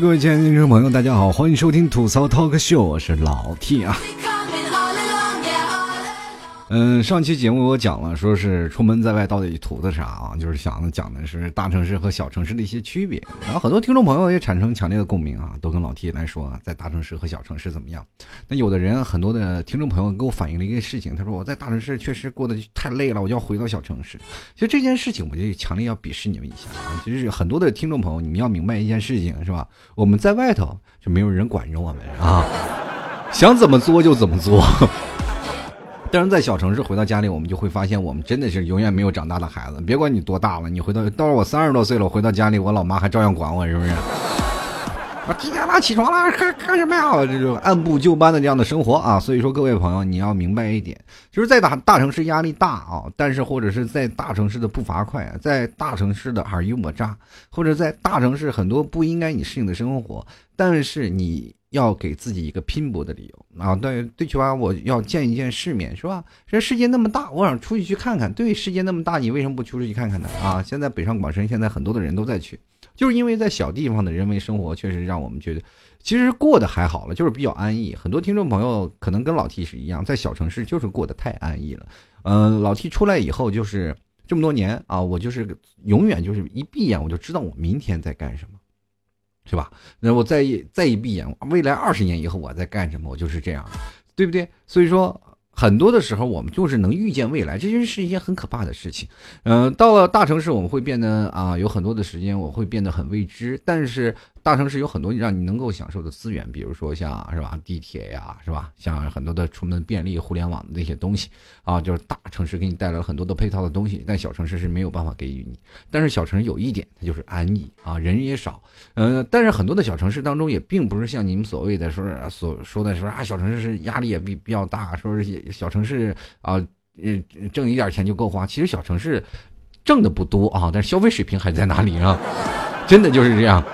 各位亲爱的听众朋友，大家好，欢迎收听吐槽 Talk Show，我是老 T 啊。嗯，上期节目我讲了，说是出门在外到底图的啥啊？就是想讲的是大城市和小城市的一些区别。然后很多听众朋友也产生强烈的共鸣啊，都跟老 T 来说，在大城市和小城市怎么样？那有的人，很多的听众朋友给我反映了一个事情，他说我在大城市确实过得太累了，我就要回到小城市。其实这件事情，我就强烈要鄙视你们一下啊！其实很多的听众朋友，你们要明白一件事情，是吧？我们在外头就没有人管着我们啊，想怎么作就怎么作。但是在小城市回到家里，我们就会发现，我们真的是永远没有长大的孩子。别管你多大了，你回到，到时候我三十多岁了，我回到家里，我老妈还照样管我，是不是？我几点了？起床了？干干什么呀？这种按部就班的这样的生活啊。所以说，各位朋友，你要明白一点，就是在大大城市压力大啊，但是或者是在大城市的步伐快，在大城市的尔虞我诈，或者在大城市很多不应该你适应的生活，但是你。要给自己一个拼搏的理由啊！对，最起码我要见一见世面，是吧？这世界那么大，我想出去去看看。对，世界那么大，你为什么不出去看看呢？啊！现在北上广深，现在很多的人都在去，就是因为在小地方的人为生活，确实让我们觉得其实过得还好了，就是比较安逸。很多听众朋友可能跟老 T 是一样，在小城市就是过得太安逸了。嗯，老 T 出来以后，就是这么多年啊，我就是永远就是一闭眼我就知道我明天在干什么。是吧？那我再一再一闭眼，未来二十年以后我在干什么？我就是这样，对不对？所以说，很多的时候我们就是能预见未来，这就是一件很可怕的事情。嗯，到了大城市，我们会变得啊，有很多的时间，我会变得很未知，但是。大城市有很多让你能够享受的资源，比如说像是吧地铁呀，是吧？像很多的出门便利、互联网的那些东西啊，就是大城市给你带来了很多的配套的东西，但小城市是没有办法给予你。但是小城市有一点，它就是安逸啊，人也少。呃，但是很多的小城市当中也并不是像你们所谓的说所说的说啊，小城市是压力也比比较大，说是小城市啊，嗯，挣一点钱就够花。其实小城市挣的不多啊，但是消费水平还在哪里啊？真的就是这样。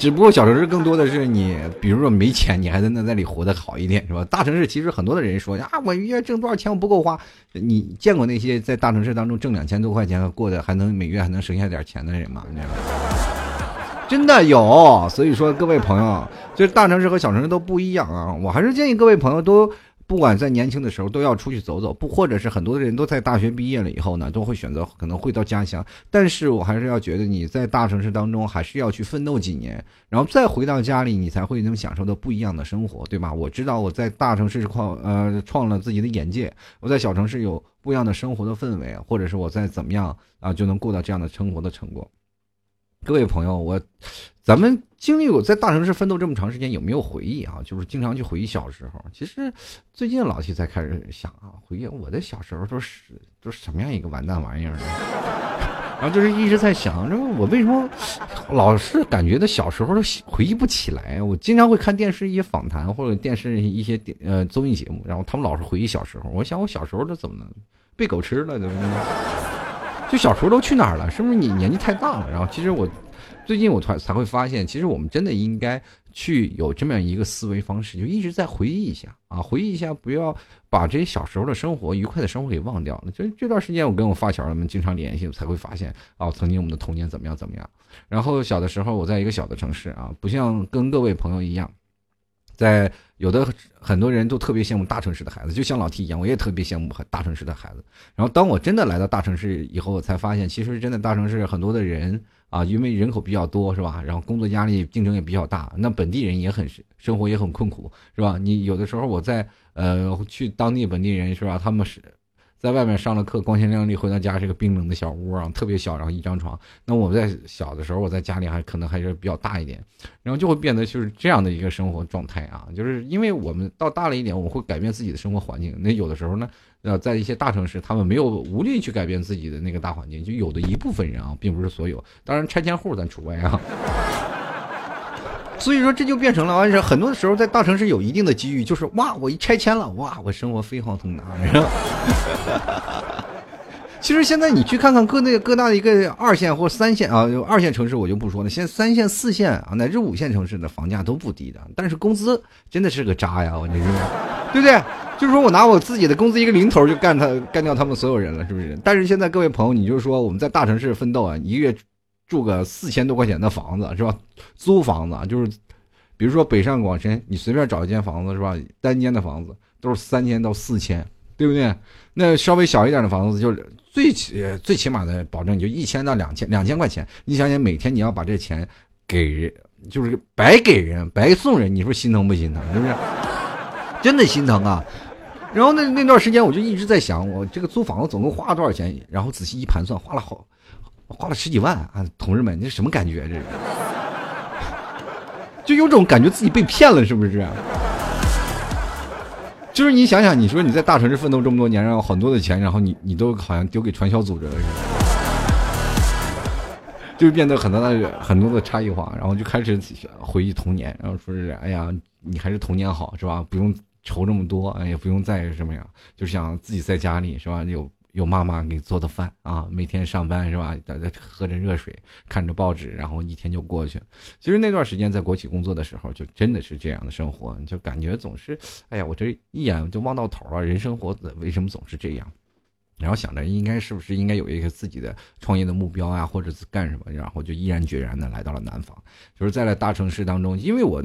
只不过小城市更多的是你，比如说没钱，你还在那那里活得好一点，是吧？大城市其实很多的人说啊，我月挣多少钱我不够花。你见过那些在大城市当中挣两千多块钱过的还能每月还能省下点钱的人吗？真的有。所以说各位朋友，就是大城市和小城市都不一样啊。我还是建议各位朋友都。不管在年轻的时候都要出去走走，不或者是很多的人都在大学毕业了以后呢，都会选择可能会到家乡。但是我还是要觉得你在大城市当中还是要去奋斗几年，然后再回到家里，你才会能享受到不一样的生活，对吧？我知道我在大城市创呃创了自己的眼界，我在小城市有不一样的生活的氛围，或者是我在怎么样啊就能过到这样的生活的成果。各位朋友，我，咱们经历过在大城市奋斗这么长时间，有没有回忆啊？就是经常去回忆小时候。其实最近老七才开始想啊，回忆我的小时候都是都是什么样一个完蛋玩意儿呢？然后就是一直在想，这我为什么老是感觉到小时候都回忆不起来？我经常会看电视一些访谈或者电视一些电呃综艺节目，然后他们老是回忆小时候。我想我小时候都怎么能？被狗吃了？怎么？就小时候都去哪儿了？是不是你年纪太大了？然后其实我最近我才才会发现，其实我们真的应该去有这么样一个思维方式，就一直在回忆一下啊，回忆一下，不要把这些小时候的生活、愉快的生活给忘掉了。就这段时间，我跟我发小他们经常联系，我才会发现啊，曾经我们的童年怎么样怎么样。然后小的时候，我在一个小的城市啊，不像跟各位朋友一样。在有的很多人都特别羡慕大城市的孩子，就像老 T 一样，我也特别羡慕大城市的孩子。然后当我真的来到大城市以后，我才发现，其实真的大城市很多的人啊，因为人口比较多，是吧？然后工作压力、竞争也比较大，那本地人也很生活也很困苦，是吧？你有的时候我在呃去当地本地人是吧？他们是。在外面上了课，光鲜亮丽，回到家是个冰冷的小屋啊，特别小，然后一张床。那我在小的时候，我在家里还可能还是比较大一点，然后就会变得就是这样的一个生活状态啊，就是因为我们到大了一点，我会改变自己的生活环境。那有的时候呢，呃，在一些大城市，他们没有无力去改变自己的那个大环境，就有的一部分人啊，并不是所有，当然拆迁户咱除外啊。所以说，这就变成了，而且很多的时候，在大城市有一定的机遇，就是哇，我一拆迁了，哇，我生活飞黄腾达。其实现在你去看看各那各大的一个二线或三线啊，二线城市我就不说了，现在三线、四线啊，乃至五线城市的房价都不低的，但是工资真的是个渣呀，我跟你说，对不对？就是说我拿我自己的工资一个零头就干他干掉他们所有人了，是不是？但是现在各位朋友，你就是说我们在大城市奋斗啊，一个月。住个四千多块钱的房子是吧？租房子就是，比如说北上广深，你随便找一间房子是吧？单间的房子都是三千到四千，对不对？那稍微小一点的房子就是最起最起码的保证就一千到两千两千块钱。你想想，每天你要把这钱给人，就是白给人白送人，你说心疼不心疼？是不是？真的心疼啊！然后那那段时间我就一直在想，我这个租房子总共花了多少钱？然后仔细一盘算，花了好，花了十几万啊！同志们，你是什么感觉？这是，就有种感觉自己被骗了，是不是？就是你想想，你说你在大城市奋斗这么多年，然后很多的钱，然后你你都好像丢给传销组织了似的，就变得很多的很多的差异化，然后就开始回忆童年，然后说是哎呀，你还是童年好，是吧？不用。愁这么多，哎，也不用再什么呀，就想自己在家里是吧？有有妈妈给做的饭啊，每天上班是吧？在在喝着热水，看着报纸，然后一天就过去。其实那段时间在国企工作的时候，就真的是这样的生活，就感觉总是，哎呀，我这一眼就望到头了，人生活为什么总是这样？然后想着应该是不是应该有一个自己的创业的目标啊，或者是干什么？然后就毅然决然的来到了南方，就是在了大城市当中，因为我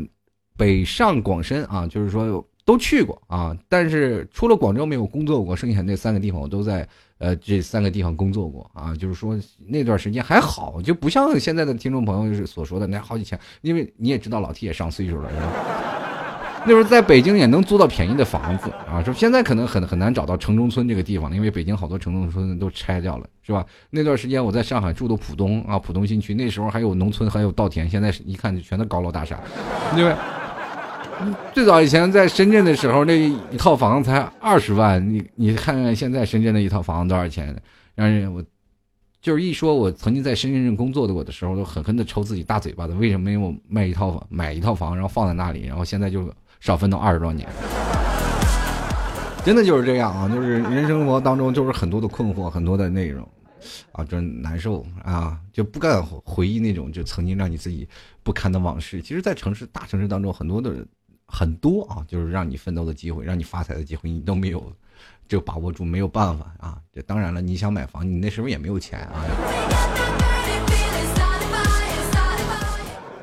北上广深啊，就是说。都去过啊，但是除了广州没有工作过，剩下那三个地方我都在呃这三个地方工作过啊。就是说那段时间还好，就不像现在的听众朋友所说的那好几千，因为你也知道老 T 也上岁数了，是吧？那时候在北京也能租到便宜的房子啊，说现在可能很很难找到城中村这个地方，因为北京好多城中村都拆掉了，是吧？那段时间我在上海住的浦东啊，浦东新区，那时候还有农村，还有稻田，现在一看就全都高楼大厦，对不对？最早以前在深圳的时候，那一套房才二十万。你你看看现在深圳的一套房多少钱？让人我就是一说，我曾经在深圳工作的我的时候，都狠狠的抽自己大嘴巴子。为什么没有卖一套房，买一套房，然后放在那里，然后现在就少奋斗二十多年？真的就是这样啊！就是人生活当中就是很多的困惑，很多的内容啊，真难受啊！就不敢回忆那种就曾经让你自己不堪的往事。其实，在城市大城市当中，很多的。很多啊，就是让你奋斗的机会，让你发财的机会，你都没有，就把握住，没有办法啊。这当然了，你想买房，你那时候也没有钱啊。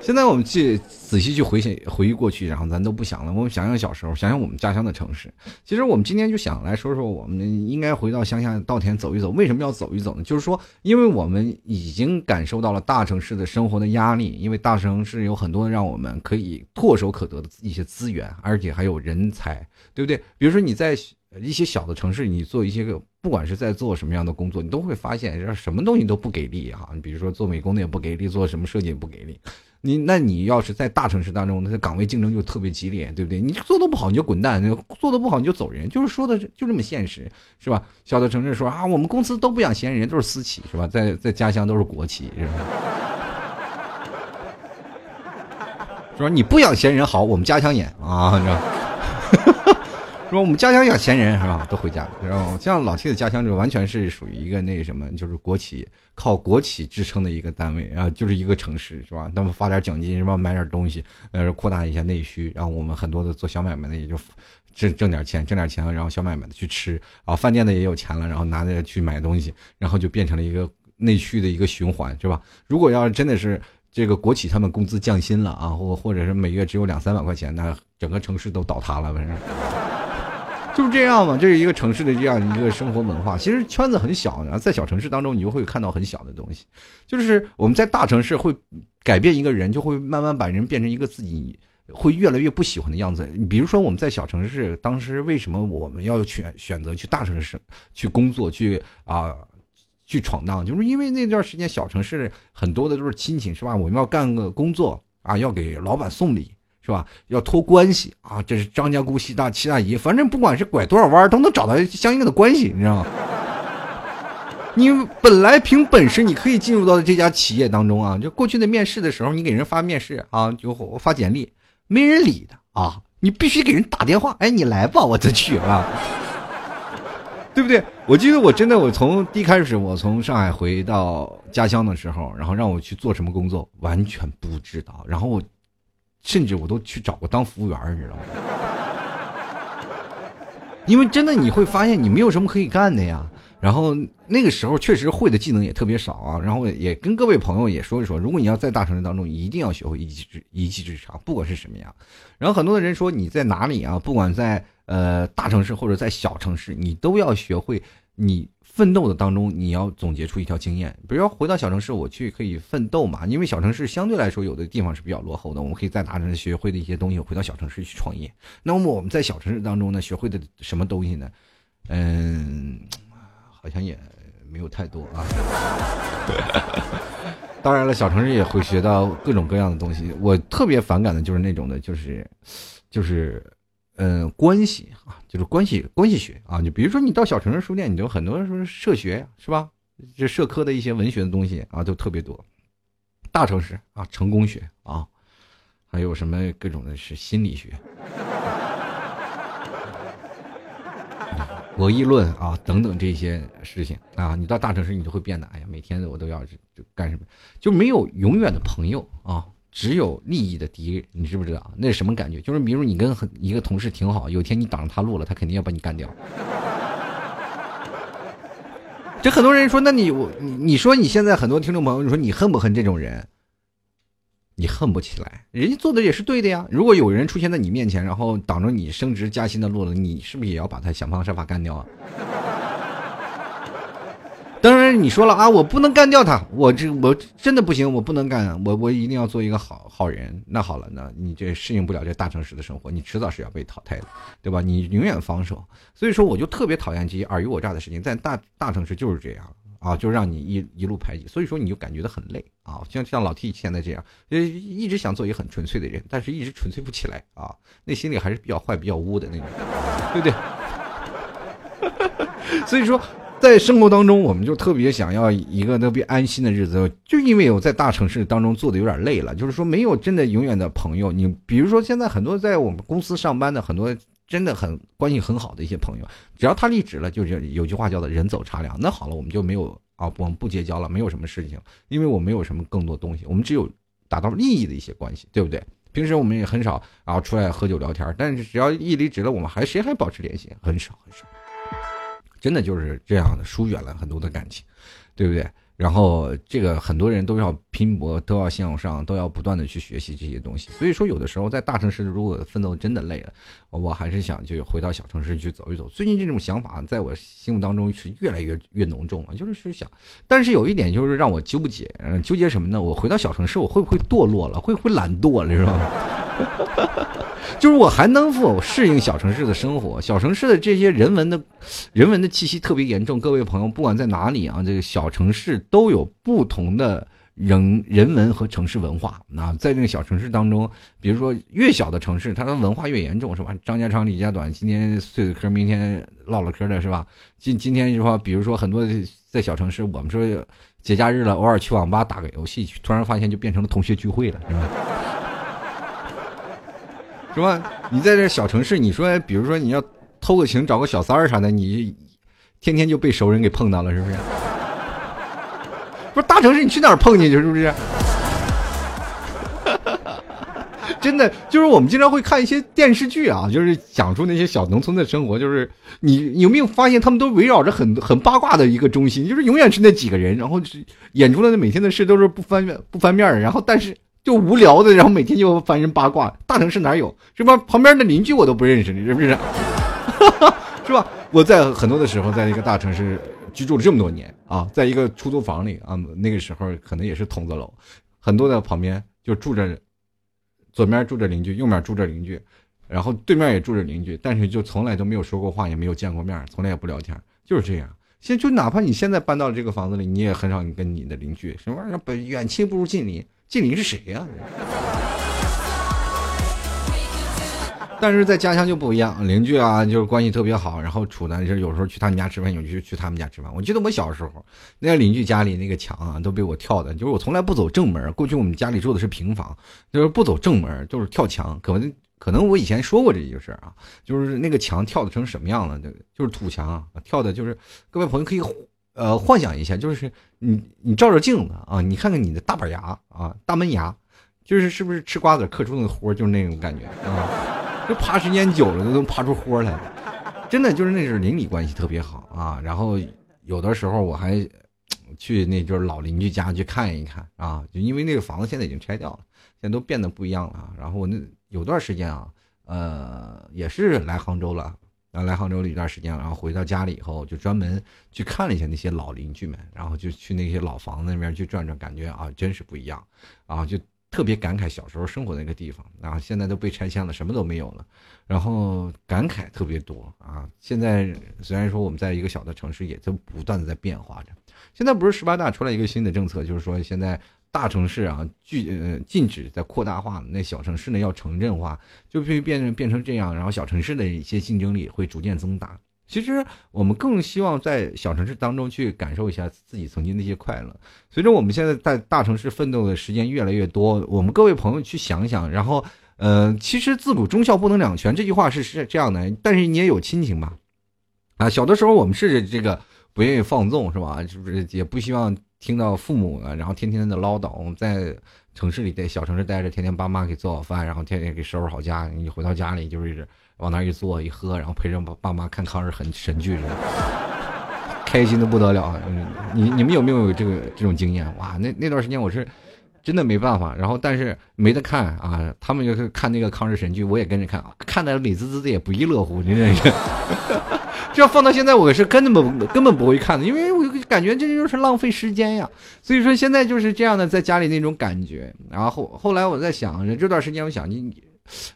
现在我们去仔细去回想回忆过去，然后咱都不想了。我们想想小时候，想想我们家乡的城市。其实我们今天就想来说说，我们应该回到乡下稻田走一走。为什么要走一走呢？就是说，因为我们已经感受到了大城市的生活的压力，因为大城市有很多让我们可以唾手可得的一些资源，而且还有人才，对不对？比如说你在一些小的城市，你做一些个，不管是在做什么样的工作，你都会发现，什么东西都不给力哈。你比如说做美工的也不给力，做什么设计也不给力。你那你要是在大城市当中，那岗位竞争就特别激烈，对不对？你做的不好你就滚蛋，做的不好你就走人，就是说的就这么现实，是吧？小的城市说啊，我们公司都不养闲人，都是私企，是吧？在在家乡都是国企，是吧？说你不养闲人好，我们家乡演啊，你知道。说我们家乡有钱人是吧？都回家了。然后像老 T 的家乡就完全是属于一个那什么，就是国企靠国企支撑的一个单位啊，就是一个城市是吧？那么发点奖金是吧？买点东西，呃，扩大一下内需。然后我们很多的做小买卖的也就挣挣点钱，挣点钱，然后小买卖的去吃啊，饭店的也有钱了，然后拿着去买东西，然后就变成了一个内需的一个循环是吧？如果要是真的是这个国企他们工资降薪了啊，或或者是每月只有两三百块钱，那整个城市都倒塌了，反正。就是这样嘛，这是一个城市的这样一个生活文化。其实圈子很小，然后在小城市当中，你就会看到很小的东西。就是我们在大城市会改变一个人，就会慢慢把人变成一个自己会越来越不喜欢的样子。比如说我们在小城市，当时为什么我们要选选择去大城市去工作，去啊去闯荡？就是因为那段时间小城市很多的都是亲戚，是吧？我们要干个工作啊，要给老板送礼。是吧？要托关系啊！这是张家姑七大七大姨，反正不管是拐多少弯，都能找到相应的关系，你知道吗？你本来凭本事你可以进入到这家企业当中啊！就过去的面试的时候，你给人发面试啊，就发简历，没人理的啊！你必须给人打电话，哎，你来吧，我再去啊，对不对？我记得我真的，我从一开始我从上海回到家乡的时候，然后让我去做什么工作，完全不知道，然后我。甚至我都去找过当服务员，你知道吗？因为真的你会发现你没有什么可以干的呀。然后那个时候确实会的技能也特别少啊，然后也跟各位朋友也说一说，如果你要在大城市当中，一定要学会一技之一技之长，不管是什么样。然后很多的人说你在哪里啊？不管在呃大城市或者在小城市，你都要学会你奋斗的当中，你要总结出一条经验。比如说回到小城市，我去可以奋斗嘛？因为小城市相对来说有的地方是比较落后的，我们可以在大城市学会的一些东西，回到小城市去创业。那么我们在小城市当中呢，学会的什么东西呢？嗯。好像也没有太多啊。当然了，小城市也会学到各种各样的东西。我特别反感的就是那种的，就是，就是，嗯，关系啊，就是关系关系学啊。就比如说，你到小城市书店，你就很多说社学是吧？这社科的一些文学的东西啊，都特别多。大城市啊，成功学啊，还有什么各种的是心理学。博弈论啊，等等这些事情啊，你到大城市你就会变得，哎呀，每天我都要就干什么，就没有永远的朋友啊，只有利益的敌人，你知不知道？那是什么感觉？就是比如你跟一个同事挺好，有天你挡着他路了，他肯定要把你干掉。这很多人说，那你我你你说你现在很多听众朋友，你说你恨不恨这种人？你恨不起来，人家做的也是对的呀。如果有人出现在你面前，然后挡着你升职加薪的路了，你是不是也要把他想方设法干掉啊？当然，你说了啊，我不能干掉他，我这我真的不行，我不能干，我我一定要做一个好好人。那好了，那你这适应不了这大城市的生活，你迟早是要被淘汰的，对吧？你永远防守。所以说，我就特别讨厌这些尔虞我诈的事情，在大大城市就是这样。啊，就让你一一路排挤，所以说你就感觉到很累啊，像像老 T 现在这样，呃，一直想做一个很纯粹的人，但是一直纯粹不起来啊，内心里还是比较坏、比较污的那种，对不对？所以说，在生活当中，我们就特别想要一个特别安心的日子，就因为我在大城市当中做的有点累了，就是说没有真的永远的朋友。你比如说，现在很多在我们公司上班的很多。真的很关系很好的一些朋友，只要他离职了，就是有句话叫做“人走茶凉”。那好了，我们就没有啊，我们不结交了，没有什么事情，因为我没有什么更多东西，我们只有达到利益的一些关系，对不对？平时我们也很少啊出来喝酒聊天，但是只要一离职了，我们还谁还保持联系？很少很少，真的就是这样的疏远了很多的感情，对不对？然后这个很多人都要拼搏，都要向上，都要不断的去学习这些东西。所以说，有的时候在大城市如果奋斗真的累了，我还是想就回到小城市去走一走。最近这种想法在我心目当中是越来越越浓重了，就是是想，但是有一点就是让我纠结，纠结什么呢？我回到小城市，我会不会堕落了？会不会懒惰了？是吧？就是我还能否适应小城市的生活？小城市的这些人文的，人文的气息特别严重。各位朋友，不管在哪里啊，这个小城市都有不同的人人文和城市文化。那在这个小城市当中，比如说越小的城市，它的文化越严重，是吧？张家长李家短，今天碎了嗑，明天唠唠嗑的，是吧？今今天就说，比如说很多在小城市，我们说节假日了，偶尔去网吧打个游戏，突然发现就变成了同学聚会了，是吧？是吧？你在这小城市，你说，比如说你要偷个情，找个小三儿啥的，你天天就被熟人给碰到了，是不是？不是大城市，你去哪儿碰去？是不是？真的，就是我们经常会看一些电视剧啊，就是讲述那些小农村的生活，就是你有没有发现，他们都围绕着很很八卦的一个中心，就是永远是那几个人，然后演出来的每天的事都是不翻面不翻面儿，然后但是。就无聊的，然后每天就翻人八卦。大城市哪有？是吧？旁边的邻居我都不认识，你是不是？是吧？我在很多的时候，在一个大城市居住了这么多年啊，在一个出租房里啊，那个时候可能也是筒子楼，很多的旁边就住着，左面住着邻居，右面住着邻居，然后对面也住着邻居，但是就从来都没有说过话，也没有见过面，从来也不聊天，就是这样。现就哪怕你现在搬到了这个房子里，你也很少跟你的邻居什么玩意儿，不远亲不如近邻。近邻是谁呀？但是在家乡就不一样，邻居啊，就是关系特别好，然后处的就有时候去他们家吃饭，有时候去他们家吃饭。我记得我小时候，那个邻居家里那个墙啊，都被我跳的，就是我从来不走正门。过去我们家里住的是平房，就是不走正门，就是跳墙。可能可能我以前说过这件事啊，就是那个墙跳的成什么样了？就是土墙，跳的就是各位朋友可以。呃，幻想一下，就是你你照照镜子啊，你看看你的大板牙啊，大门牙，就是是不是吃瓜子嗑出那个豁，就是那种感觉啊，就爬时间久了都能爬出豁来了，真的就是那是邻里关系特别好啊。然后有的时候我还去那就是老邻居家去看一看啊，就因为那个房子现在已经拆掉了，现在都变得不一样了。然后我那有段时间啊，呃，也是来杭州了。然后来杭州了一段时间，然后回到家里以后，就专门去看了一下那些老邻居们，然后就去那些老房子那边去转转，感觉啊，真是不一样，啊，就特别感慨小时候生活那个地方，然后现在都被拆迁了，什么都没有了，然后感慨特别多啊。现在虽然说我们在一个小的城市，也在不断的在变化着。现在不是十八大出来一个新的政策，就是说现在。大城市啊，拒呃禁止在扩大化，那小城市呢要城镇化，就会变成变成这样，然后小城市的一些竞争力会逐渐增大。其实我们更希望在小城市当中去感受一下自己曾经那些快乐。随着我们现在在大城市奋斗的时间越来越多，我们各位朋友去想想，然后呃，其实自古忠孝不能两全这句话是是这样的，但是你也有亲情吧？啊，小的时候我们是这个不愿意放纵是吧？是不是也不希望？听到父母呢，然后天天的唠叨。我们在城市里，在小城市待着，天天爸妈给做好饭，然后天天给收拾好家。你回到家里就是往那一坐一喝，然后陪着爸爸妈看抗日神剧，开心的不得了。你你们有没有这个这种经验？哇，那那段时间我是真的没办法。然后但是没得看啊，他们就是看那个抗日神剧，我也跟着看，看的美滋滋的，也不亦乐乎。你这是。这要放到现在，我是根本根本不会看的，因为我感觉这就是浪费时间呀。所以说现在就是这样的，在家里那种感觉。然后后来我在想，这段时间我想你，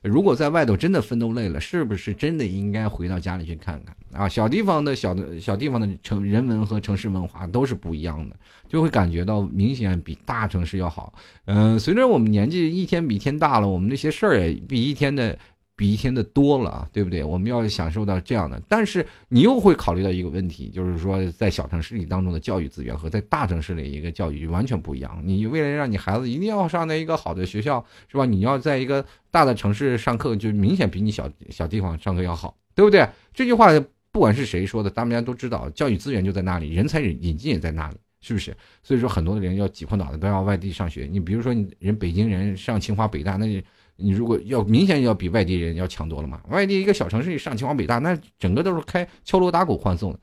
如果在外头真的奋斗累了，是不是真的应该回到家里去看看啊？小地方的小的小地方的城人文和城市文化都是不一样的，就会感觉到明显比大城市要好。嗯，随着我们年纪一天比一天大了，我们那些事儿也比一天的。比一天的多了啊，对不对？我们要享受到这样的，但是你又会考虑到一个问题，就是说在小城市里当中的教育资源和在大城市里一个教育完全不一样。你为了让你孩子一定要上那一个好的学校，是吧？你要在一个大的城市上课，就明显比你小小地方上课要好，对不对？这句话不管是谁说的，大家都知道，教育资源就在那里，人才引进也在那里，是不是？所以说很多的人要挤破脑袋都要外地上学。你比如说，你人北京人上清华北大，那。你如果要明显要比外地人要强多了嘛？外地一个小城市上清华北大，那整个都是开敲锣打鼓欢送的，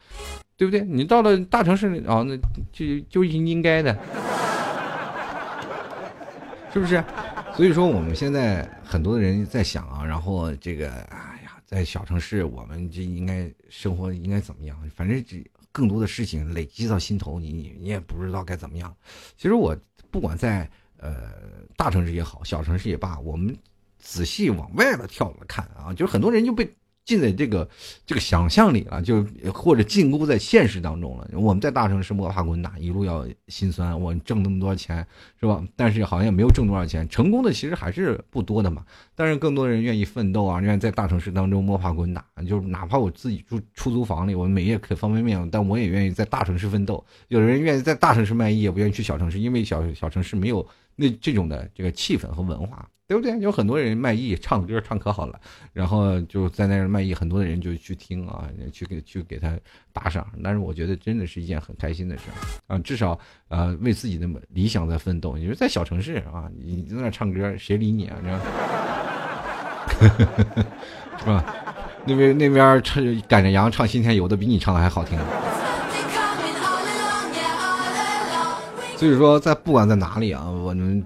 对不对？你到了大城市啊，那就就应应该的，是不是？所以说我们现在很多的人在想啊，然后这个哎呀，在小城市我们就应该生活应该怎么样？反正这更多的事情累积到心头，你你你也不知道该怎么样。其实我不管在。呃，大城市也好，小城市也罢，我们仔细往外边跳着看啊，就是很多人就被浸在这个这个想象里了，就或者禁锢在现实当中了。我们在大城市摸爬滚打，一路要心酸，我挣那么多钱是吧？但是好像也没有挣多少钱，成功的其实还是不多的嘛。但是更多人愿意奋斗啊，愿意在大城市当中摸爬滚打，就是哪怕我自己住出租房里，我每夜啃方便面，但我也愿意在大城市奋斗。有人愿意在大城市卖艺，也不愿意去小城市，因为小小城市没有。那这种的这个气氛和文化，对不对？有很多人卖艺唱歌唱可好了，然后就在那儿卖艺，很多的人就去听啊，去给去给他打赏。但是我觉得真的是一件很开心的事啊，至少呃为自己的理想在奋斗。你说在小城市啊，你在那唱歌，谁理你啊？你 是吧？那边那边唱赶着羊唱《新天游》的比你唱的还好听。所以说，在不管在哪里啊，我们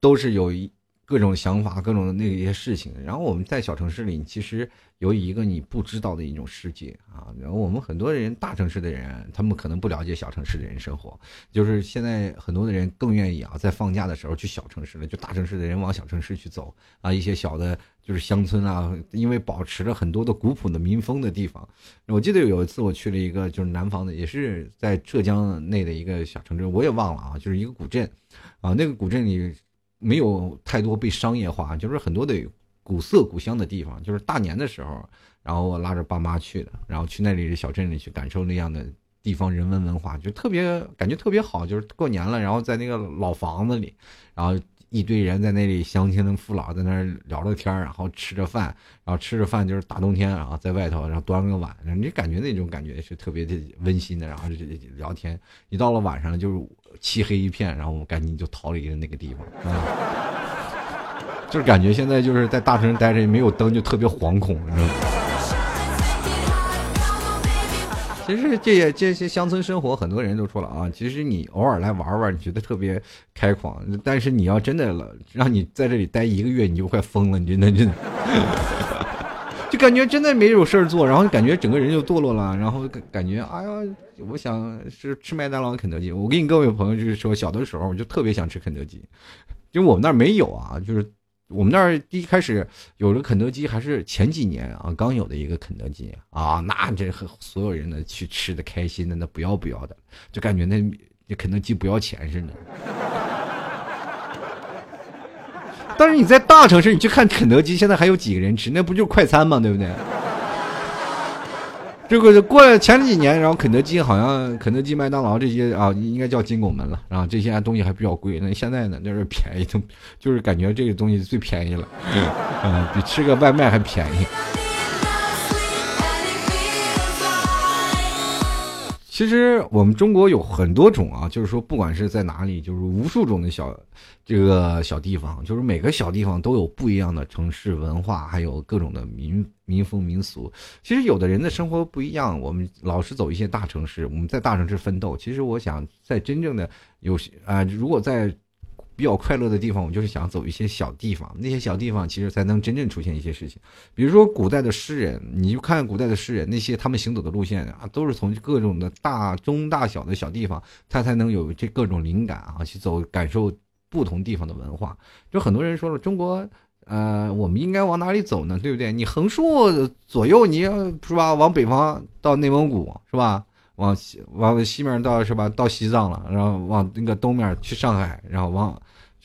都是有一各种想法、各种的那一些事情。然后我们在小城市里，其实有一个你不知道的一种世界啊。然后我们很多人，大城市的人，他们可能不了解小城市的人生活。就是现在很多的人更愿意啊，在放假的时候去小城市了。就大城市的人往小城市去走啊，一些小的。就是乡村啊，因为保持了很多的古朴的民风的地方。我记得有一次我去了一个就是南方的，也是在浙江内的一个小城镇，我也忘了啊，就是一个古镇，啊，那个古镇里没有太多被商业化，就是很多的古色古香的地方。就是大年的时候，然后我拉着爸妈去的，然后去那里的小镇里去感受那样的地方人文文化，就特别感觉特别好。就是过年了，然后在那个老房子里，然后。一堆人在那里乡亲父老在那儿聊着天然后吃着饭，然后吃着饭就是大冬天然后，在外头，然后端个碗，你感觉那种感觉是特别的温馨的，然后就聊天。一到了晚上就是漆黑一片，然后我们赶紧就逃离了那个地方，啊就是感觉现在就是在大城市待着，没有灯就特别惶恐，你知道吗？其实这些这些乡村生活，很多人都说了啊，其实你偶尔来玩玩，你觉得特别开狂，但是你要真的了，让你在这里待一个月，你就快疯了，你真的真的，就感觉真的没有事儿做，然后感觉整个人就堕落了，然后感感觉哎呀，我想是吃麦当劳、肯德基。我跟你各位朋友就是说，小的时候我就特别想吃肯德基，因为我们那儿没有啊，就是。我们那儿第一开始有了肯德基，还是前几年啊刚有的一个肯德基啊，那这和所有人呢去吃的开心的那不要不要的，就感觉那那肯德基不要钱似的。但是你在大城市，你去看肯德基，现在还有几个人吃？那不就是快餐吗？对不对？这个过了前几年，然后肯德基好像肯德基、麦当劳这些啊，应该叫金拱门了。然后这些东西还比较贵。那现在呢，就是便宜，就就是感觉这个东西最便宜了，嗯，比吃个外卖还便宜。其实我们中国有很多种啊，就是说不管是在哪里，就是无数种的小这个小地方，就是每个小地方都有不一样的城市文化，还有各种的民民风民俗。其实有的人的生活不一样，我们老是走一些大城市，我们在大城市奋斗。其实我想在真正的有些啊，如果在。比较快乐的地方，我就是想走一些小地方，那些小地方其实才能真正出现一些事情。比如说古代的诗人，你就看古代的诗人，那些他们行走的路线啊，都是从各种的大中大小的小地方，他才能有这各种灵感啊，去走感受不同地方的文化。就很多人说了，中国，呃，我们应该往哪里走呢？对不对？你横竖左右，你要是吧？往北方到内蒙古是吧？往西往西面到是吧？到西藏了，然后往那个东面去上海，然后往。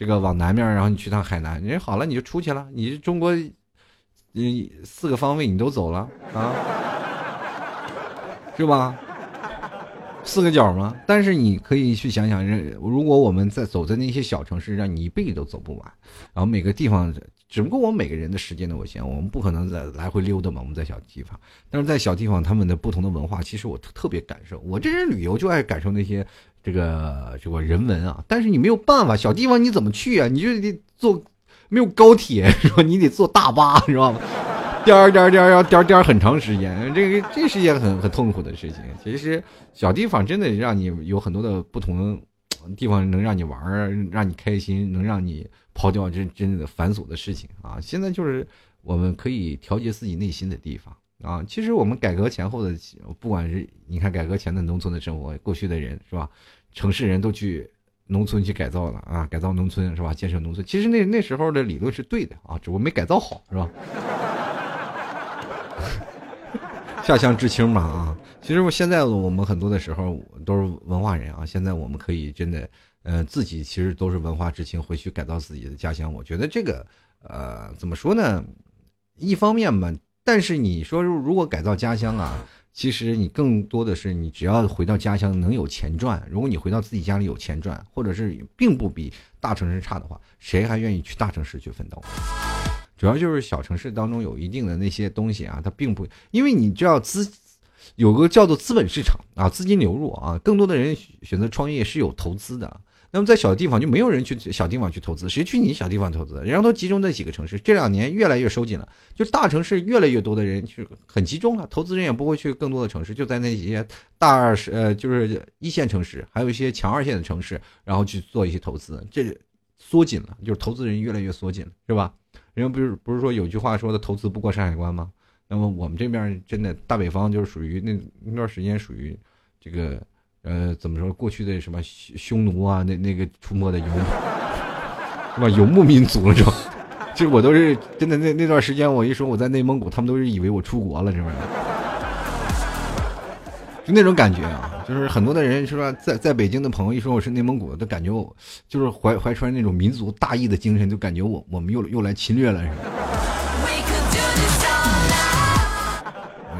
这个往南面，然后你去趟海南，人好了你就出去了。你中国，你四个方位你都走了啊，是吧？四个角吗？但是你可以去想想，如果我们在走在那些小城市，让你一辈子都走不完。然后每个地方，只不过我们每个人的时间都有限，我们不可能在来回溜达嘛。我们在小地方，但是在小地方，他们的不同的文化，其实我特别感受。我这人旅游就爱感受那些。这个这个人文啊，但是你没有办法，小地方你怎么去啊？你就得坐，没有高铁 是吧？你得坐大巴是吧？颠颠颠要颠颠很长时间，这个这是一件很很痛苦的事情。其实小地方真的让你有很多的不同地方能让你玩，让你开心，能让你抛掉真真正的繁琐的事情啊。现在就是我们可以调节自己内心的地方。啊，其实我们改革前后的，不管是你看改革前的农村的生活，过去的人是吧？城市人都去农村去改造了啊，改造农村是吧？建设农村，其实那那时候的理论是对的啊，只不过没改造好是吧？下乡知青嘛啊，其实我现在我们很多的时候都是文化人啊，现在我们可以真的，呃，自己其实都是文化知青，回去改造自己的家乡。我觉得这个，呃，怎么说呢？一方面嘛。但是你说，如果改造家乡啊，其实你更多的是你只要回到家乡能有钱赚。如果你回到自己家里有钱赚，或者是并不比大城市差的话，谁还愿意去大城市去奋斗？主要就是小城市当中有一定的那些东西啊，它并不，因为你知道资有个叫做资本市场啊，资金流入啊，更多的人选择创业是有投资的。那么在小地方就没有人去小地方去投资，谁去你小地方投资？人，家都集中在几个城市。这两年越来越收紧了，就大城市越来越多的人去很集中了，投资人也不会去更多的城市，就在那些大二十呃就是一线城市，还有一些强二线的城市，然后去做一些投资。这缩紧了，就是投资人越来越缩紧了，是吧？人家不是不是说有句话说的投资不过山海关吗？那么我们这边真的大北方就是属于那那段时间属于这个。呃，怎么说？过去的什么匈奴啊，那那个出没的游牧，是吧？游牧民族是吧？其实我都是真的。那那段时间，我一说我在内蒙古，他们都是以为我出国了，是不是？就那种感觉啊，就是很多的人是吧，在在北京的朋友一说我是内蒙古，都感觉我就是怀怀揣那种民族大义的精神，就感觉我我们又又来侵略了，是吧？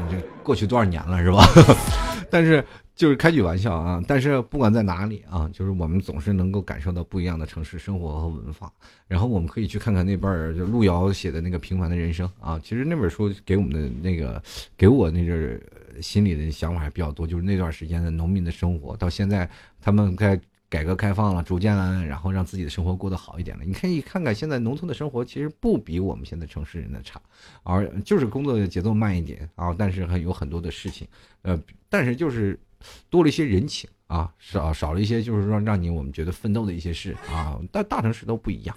这过去多少年了，是吧？但是。就是开句玩笑啊，但是不管在哪里啊，就是我们总是能够感受到不一样的城市生活和文化。然后我们可以去看看那本儿，就路遥写的那个《平凡的人生》啊。其实那本书给我们的那个，给我那阵儿心里的想法还比较多。就是那段时间的农民的生活，到现在他们在改革开放了，逐渐了，然后让自己的生活过得好一点了。你可以看看现在农村的生活，其实不比我们现在城市人的差，而就是工作的节奏慢一点啊，但是还有很多的事情，呃，但是就是多了一些人情啊，少少了一些就是说让你我们觉得奋斗的一些事啊，但大城市都不一样。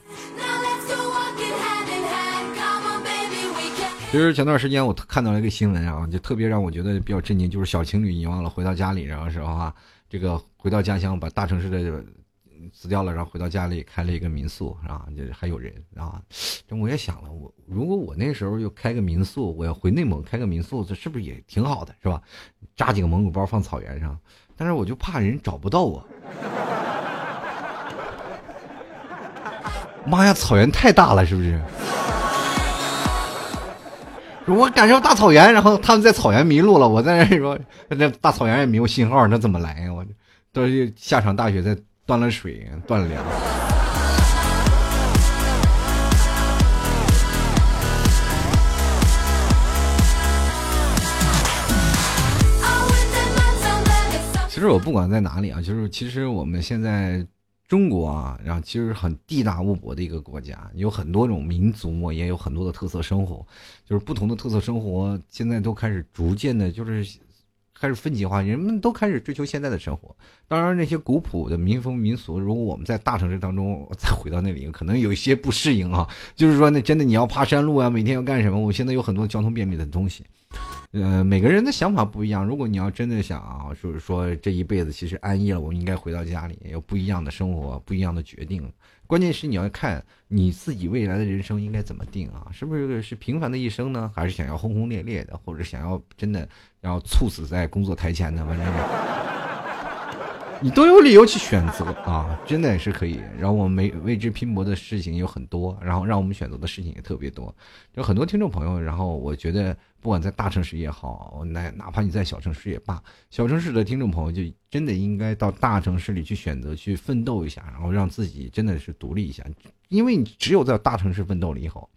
其实前段时间我看到了一个新闻啊，就特别让我觉得比较震惊，就是小情侣遗忘了回到家里，然后时候啊，这个回到家乡把大城市的辞掉了，然后回到家里开了一个民宿，啊，就还有人啊。这我也想了，我如果我那时候又开个民宿，我要回内蒙开个民宿，这是不是也挺好的，是吧？扎几个蒙古包放草原上，但是我就怕人找不到我。妈呀，草原太大了，是不是？我赶上大草原，然后他们在草原迷路了，我在那说，那大草原也没有信号，那怎么来呀？我都是下场大雪，再断了水，断了粮。其实我不管在哪里啊，就是其实我们现在。中国啊，然后其实很地大物博的一个国家，有很多种民族嘛，也有很多的特色生活，就是不同的特色生活，现在都开始逐渐的，就是开始分级化，人们都开始追求现在的生活。当然，那些古朴的民风民俗，如果我们在大城市当中再回到那里，可能有一些不适应啊。就是说，那真的你要爬山路啊，每天要干什么？我现在有很多交通便利的东西。呃，每个人的想法不一样。如果你要真的想啊，就是说这一辈子其实安逸了，我们应该回到家里，有不一样的生活，不一样的决定。关键是你要看你自己未来的人生应该怎么定啊？是不是是平凡的一生呢？还是想要轰轰烈烈的，或者想要真的要猝死在工作台前呢？反正。你都有理由去选择啊，真的是可以。然后我们为为之拼搏的事情有很多，然后让我们选择的事情也特别多。有很多听众朋友，然后我觉得，不管在大城市也好，哪 哪怕你在小城市也罢，小城市的听众朋友就真的应该到大城市里去选择，去奋斗一下，然后让自己真的是独立一下。因为你只有在大城市奋斗了以后，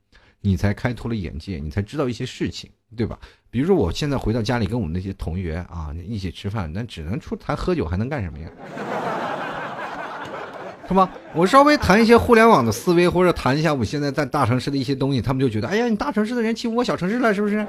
你才开拓了眼界，你才知道一些事情，对吧？比如说，我现在回到家里，跟我们那些同学啊一起吃饭，那只能出谈喝酒，还能干什么呀？是吧？我稍微谈一些互联网的思维，或者谈一下我现在在大城市的一些东西，他们就觉得，哎呀，你大城市的人欺负我小城市了，是不是？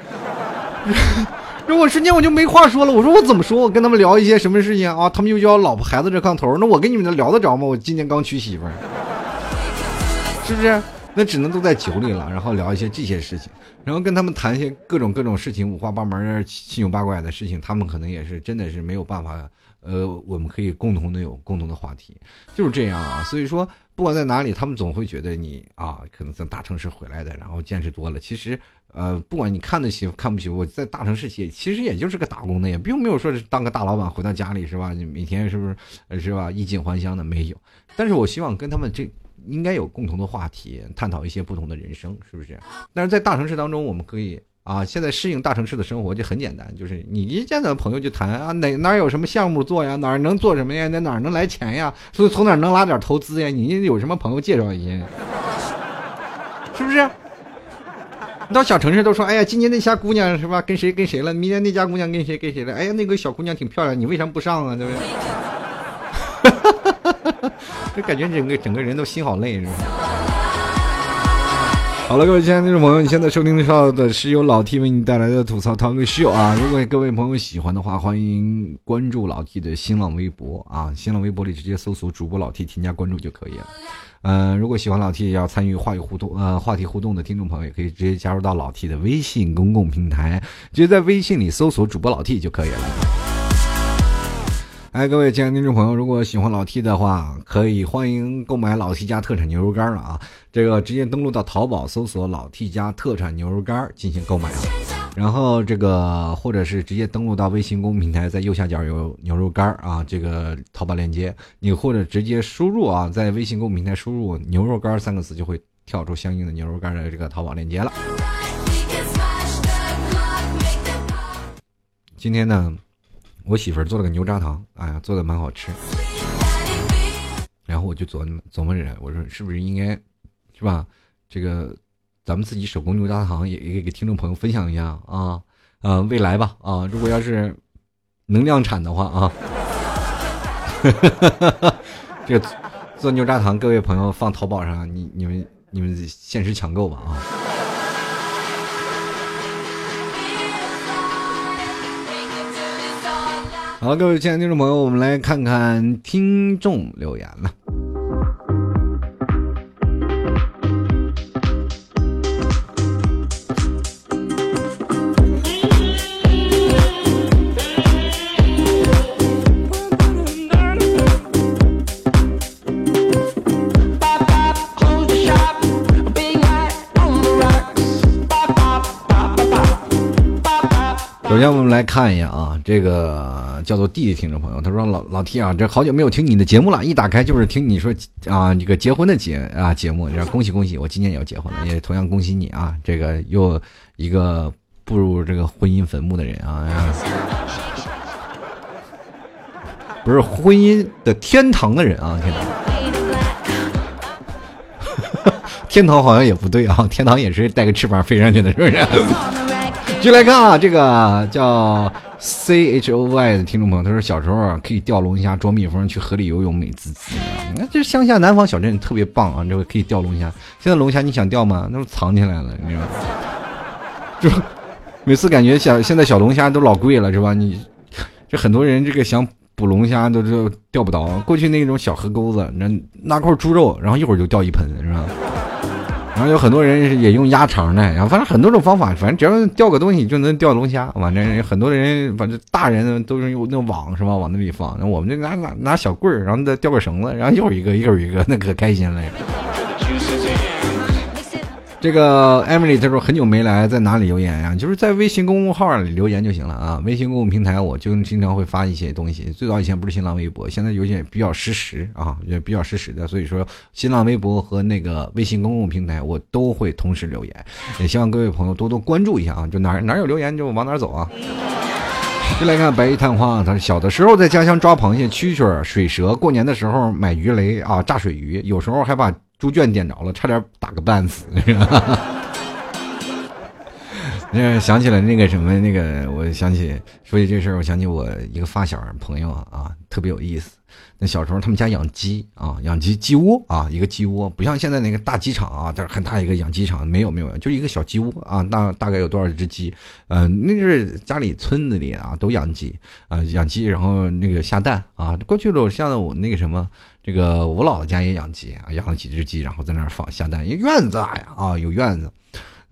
如果瞬间我就没话说了。我说我怎么说？我跟他们聊一些什么事情啊？他们又叫我老婆孩子这炕头，那我跟你们聊得着吗？我今年刚娶媳妇儿，是不是？那只能都在酒里了，然后聊一些这些事情，然后跟他们谈一些各种各种事情，五花八门、七扭八拐的事情，他们可能也是真的是没有办法，呃，我们可以共同的有共同的话题，就是这样啊。所以说，不管在哪里，他们总会觉得你啊，可能从大城市回来的，然后见识多了。其实，呃，不管你看得起看不起，我在大城市也其实也就是个打工的，也并没有说是当个大老板回到家里是吧？你每天是不是是吧？衣锦还乡的没有。但是我希望跟他们这。应该有共同的话题，探讨一些不同的人生，是不是？但是在大城市当中，我们可以啊，现在适应大城市的生活就很简单，就是你一见到朋友就谈啊，哪哪有什么项目做呀，哪能做什么呀，那哪能来钱呀，所以从哪能拉点投资呀？你有什么朋友介绍一下，是不是？到小城市都说，哎呀，今年那家姑娘是吧，跟谁跟谁了？明年那家姑娘跟谁跟谁了？哎呀，那个小姑娘挺漂亮，你为什么不上啊？对不对？就感觉整个整个人都心好累，是吧？好了，各位亲爱的听众朋友，你现在收听到的是由老 T 为你带来的吐槽汤哥秀啊！如果各位朋友喜欢的话，欢迎关注老 T 的新浪微博啊！新浪微博里直接搜索主播老 T，添加关注就可以了。嗯，如果喜欢老 T 也要参与话语互动呃话题互动的听众朋友，也可以直接加入到老 T 的微信公共平台，直接在微信里搜索主播老 T 就可以了。哎，各位亲爱的听众朋友，如果喜欢老 T 的话，可以欢迎购买老 T 家特产牛肉干了啊！这个直接登录到淘宝搜索“老 T 家特产牛肉干”进行购买啊，然后这个或者是直接登录到微信公平台，在右下角有牛肉干啊，这个淘宝链接，你或者直接输入啊，在微信公平台输入“牛肉干”三个字，就会跳出相应的牛肉干的这个淘宝链接了。今天呢？我媳妇儿做了个牛轧糖，哎呀，做的蛮好吃。然后我就琢磨琢磨着，我说是不是应该，是吧？这个咱们自己手工牛轧糖也也给听众朋友分享一下啊啊，未来吧啊，如果要是能量产的话啊，这个做牛轧糖，各位朋友放淘宝上，你你们你们限时抢购吧啊！好，各位亲爱的听众朋友，我们来看看听众留言了。首先，我们来看一眼啊，这个叫做弟弟听众朋友，他说：“老老 T 啊，这好久没有听你的节目了，一打开就是听你说啊，这个结婚的节啊节目，恭喜恭喜，我今年也要结婚了，也同样恭喜你啊，这个又一个步入这个婚姻坟墓的人啊，不是婚姻的天堂的人啊，天堂，天堂好像也不对啊，天堂也是带个翅膀飞上去的，是不是？”就来看啊，这个叫 C H O Y 的听众朋友，他说小时候啊可以钓龙虾、捉蜜蜂、去河里游泳，美滋滋啊！那这乡下南方小镇特别棒啊，这个可以钓龙虾。现在龙虾你想钓吗？那都藏起来了，你知道吗？就每次感觉小现在小龙虾都老贵了，是吧？你这很多人这个想捕龙虾都都钓不到。过去那种小河沟子，那拿块猪肉，然后一会儿就钓一盆，是吧？然后有很多人也用鸭肠的，然后反正很多种方法，反正只要钓个东西就能钓龙虾。反正很多人，反正大人都是用那网是吧，往那里放。那我们就拿拿拿小棍儿，然后再钓个绳子，然后又一个，又一个，那可开心了。这个 Emily 他说很久没来，在哪里留言呀？就是在微信公众号里留言就行了啊。微信公众平台我就经常会发一些东西。最早以前不是新浪微博，现在有些比较实时啊，也比较实时的。所以说新浪微博和那个微信公众平台我都会同时留言，也希望各位朋友多多关注一下啊。就哪哪有留言就往哪走啊。就来看白衣探花，他说小的时候在家乡抓螃蟹、蛐蛐、水蛇，过年的时候买鱼雷啊，炸水鱼，有时候还把。猪圈点着了，差点打个半死。那想起来那个什么，那个我想起说起这事儿，我想起我一个发小朋友啊，特别有意思。那小时候他们家养鸡啊，养鸡鸡窝啊，一个鸡窝，不像现在那个大鸡场啊，这很大一个养鸡场，没有没有，就一个小鸡窝啊，大大概有多少只鸡？嗯，那是家里村子里啊都养鸡啊，养鸡，然后那个下蛋啊。过去了，像我那个什么。这个我姥姥家也养鸡啊，养了几只鸡，然后在那儿放下蛋。因为院子大呀，啊，有院子。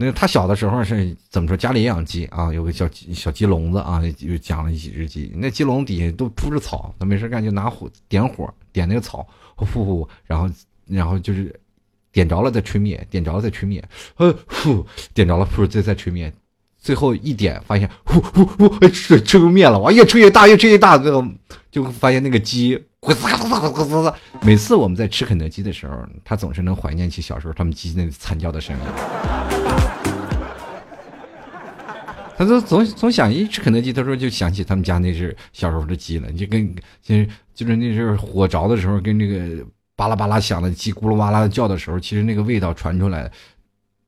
那他小的时候是怎么说？家里也养鸡啊，有个小小鸡笼子啊，就养了几只鸡。那鸡笼底下都铺着草，他没事干就拿火点火，点那个草，呼呼，然后然后就是点着了再吹灭，点着了再吹灭，呃，呼，点着了，呼，再再吹灭。最后一点，发现呼呼呼，吹吹不灭了，哇，越吹越大，越吹越大，最后就发现那个鸡，每次我们在吃肯德基的时候，他总是能怀念起小时候他们鸡那惨叫的声音。他说总总想一吃肯德基，他说就想起他们家那是小时候的鸡了，就跟就是就是那时候火着的时候，跟那个巴拉巴拉响的鸡咕噜哇啦的叫的时候，其实那个味道传出来。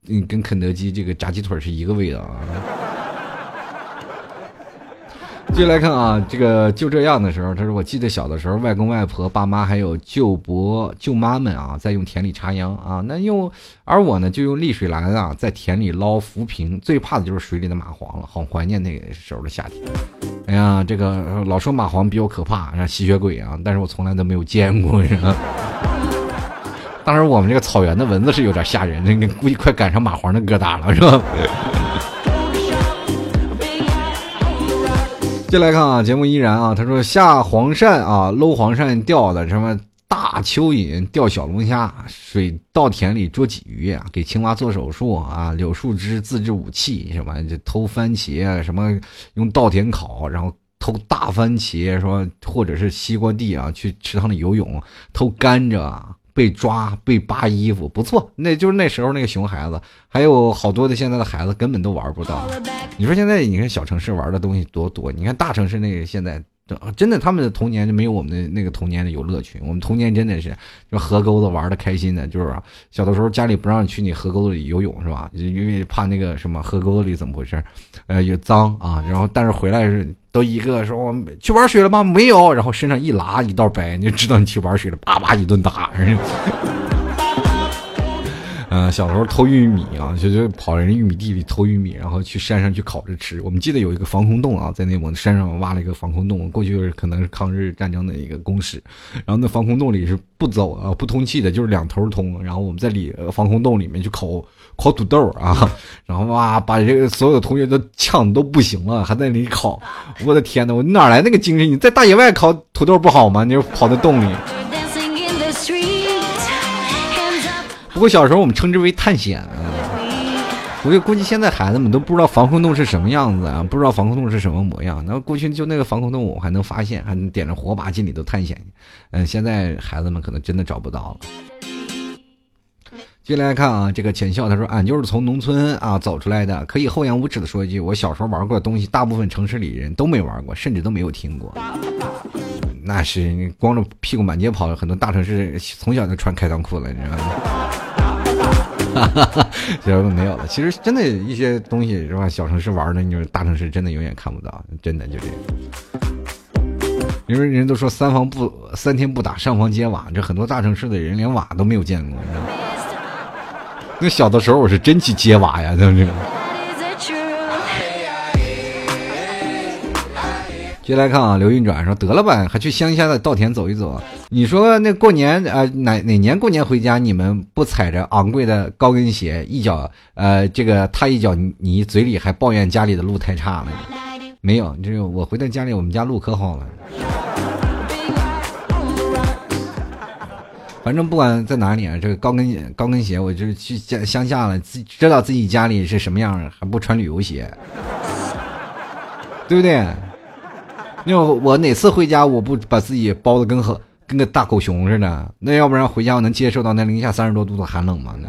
嗯，跟肯德基这个炸鸡腿是一个味道啊。继续来看啊，这个就这样的时候，他说：“我记得小的时候，外公外婆、爸妈还有舅伯、舅妈们啊，在用田里插秧啊。那用，而我呢，就用沥水篮啊，在田里捞浮萍。最怕的就是水里的蚂蟥了，好怀念那个时候的夏天。哎呀，这个老说蚂蟥比较可怕，吸血鬼啊，但是我从来都没有见过，是吧？”当时我们这个草原的蚊子是有点吓人，那个估计快赶上蚂蟥的疙瘩了，是吧？接来看啊，节目依然啊，他说下黄鳝啊，搂黄鳝钓的什么大蚯蚓钓小龙虾，水稻田里捉鲫鱼啊，给青蛙做手术啊，柳树枝自制武器什么，就偷番茄什么，用稻田烤，然后偷大番茄说，或者是西瓜地啊，去池塘里游泳，偷甘蔗。被抓被扒衣服不错，那就是那时候那个熊孩子，还有好多的现在的孩子根本都玩不到。你说现在你看小城市玩的东西多多，你看大城市那个现在真的，他们的童年就没有我们的那个童年的有乐趣。我们童年真的是就河沟子玩的开心的，就是小的时候家里不让去你河沟子里游泳是吧？因为怕那个什么河沟子里怎么回事？呃，也脏啊。然后但是回来是都一个说我去玩水了吗？没有。然后身上一拉一道白，你就知道你去玩水了，叭叭一顿打。嗯，小时候偷玉米啊，就就跑人玉米地里偷玉米，然后去山上去烤着吃。我们记得有一个防空洞啊，在内蒙山上挖了一个防空洞，过去是可能是抗日战争的一个工事。然后那防空洞里是不走啊，不通气的，就是两头通。然后我们在里防空洞里面去烤烤土豆啊，然后哇，把这个所有同学都呛都不行了，还在那里烤。我的天呐，我哪来那个精神？你在大野外烤土豆不好吗？你就跑到洞里。过小时候我们称之为探险啊，我就估计现在孩子们都不知道防空洞是什么样子啊，不知道防空洞是什么模样。那过去就那个防空洞，我还能发现，还能点着火把进里头探险。嗯，现在孩子们可能真的找不到了。进来看啊，这个浅笑他说：“俺就是从农村啊走出来的，可以厚颜无耻的说一句，我小时候玩过的东西，大部分城市里人都没玩过，甚至都没有听过。那是光着屁股满街跑，很多大城市从小就穿开裆裤了，你知道吗？”哈哈哈，就没有了。其实真的，一些东西是吧？小城市玩的，你说大城市真的永远看不到，真的就这样。因为人都说三房不三天不打上房揭瓦，这很多大城市的人连瓦都没有见过，你知道吗？那小的时候我是真去揭瓦呀，就是。接来看啊，刘运转说得了吧，还去乡下的稻田走一走。你说那过年啊，哪哪年过年回家，你们不踩着昂贵的高跟鞋，一脚呃这个踏一脚泥，嘴里还抱怨家里的路太差了？没有，这个我回到家里，我们家路可好了。反正不管在哪里啊，这个高跟高跟鞋，我就是去乡乡下了，自知道自己家里是什么样的，还不穿旅游鞋，对不对？那我哪次回家，我不把自己包的跟和跟个大狗熊似的？那要不然回家我能接受到那零下三十多度的寒冷吗？那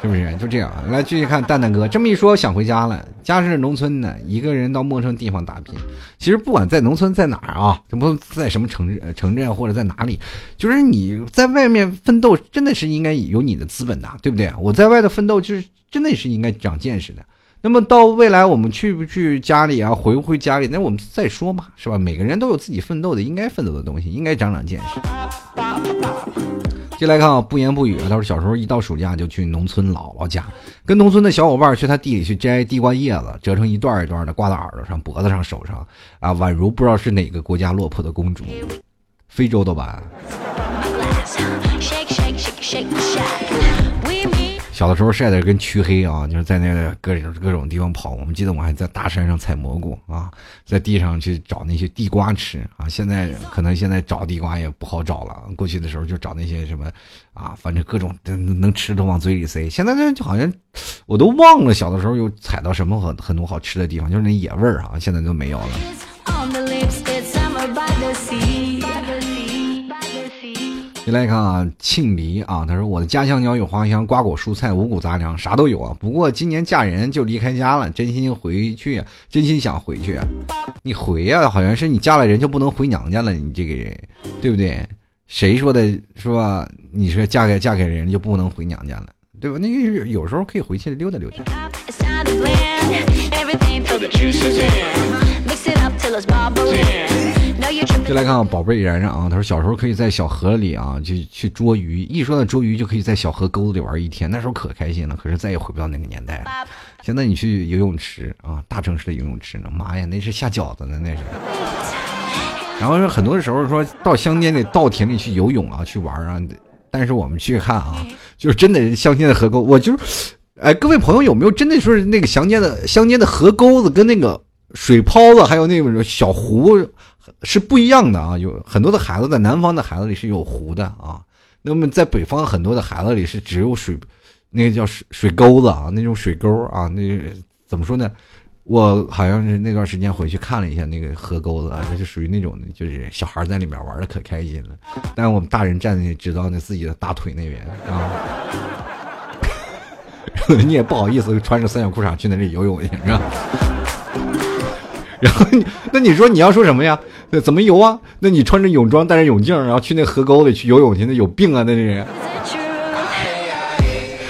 是不是？就这样，来继续看蛋蛋哥。这么一说，想回家了。家是农村的，一个人到陌生地方打拼。其实不管在农村在哪儿啊，这不在什么城市城镇或者在哪里，就是你在外面奋斗，真的是应该有你的资本的，对不对？我在外头奋斗，就是真的是应该长见识的。那么到未来我们去不去家里啊？回不回家里？那我们再说嘛，是吧？每个人都有自己奋斗的应该奋斗的东西，应该长长见识。接来看啊，不言不语。他说小时候一到暑假就去农村姥姥家，跟农村的小伙伴去他地里去摘地瓜叶子，折成一段一段的挂到耳朵上、脖子上、手上，啊，宛如不知道是哪个国家落魄的公主，非洲的吧。小的时候晒得跟黢黑啊，就是在那个各种各种地方跑。我们记得我还在大山上采蘑菇啊，在地上去找那些地瓜吃啊。现在可能现在找地瓜也不好找了。过去的时候就找那些什么啊，反正各种能能吃的往嘴里塞。现在呢就好像我都忘了小的时候有采到什么很很多好吃的地方，就是那野味儿啊，现在都没有了。来看啊，庆黎啊，他说我的家乡鸟语花香，瓜果蔬菜五谷杂粮啥都有啊。不过今年嫁人就离开家了，真心回去，真心想回去。你回呀，好像是你嫁了人就不能回娘家了，你这个人，对不对？谁说的，是吧？你说嫁给嫁给人就不能回娘家了，对吧？那个有时候可以回去溜达溜达。就来看啊，宝贝然然啊，他说小时候可以在小河里啊，就去捉鱼。一说到捉鱼，就可以在小河沟子里玩一天，那时候可开心了。可是再也回不到那个年代了。现在你去游泳池啊，大城市的游泳池呢，妈呀，那是下饺子呢，那是。然后说很多的时候说到乡间的稻田里去游泳啊，去玩啊，但是我们去看啊，就是真的乡间的河沟，我就是，哎，各位朋友有没有真的说是那个乡间的乡间的河沟子跟那个水泡子，还有那种小湖？是不一样的啊，有很多的孩子在南方的孩子里是有湖的啊，那么在北方很多的孩子里是只有水，那个叫水水沟子啊，那种水沟啊，那怎么说呢？我好像是那段时间回去看了一下那个河沟子啊，那就属于那种就是小孩在里面玩的可开心了，但是我们大人站在知道那自己的大腿那边啊，你也不好意思穿着三角裤衩去那里游泳去，是吧？然后你那你说你要说什么呀？那怎么游啊？那你穿着泳装，戴着泳镜，然后去那河沟里去游泳去，那有病啊！那那人。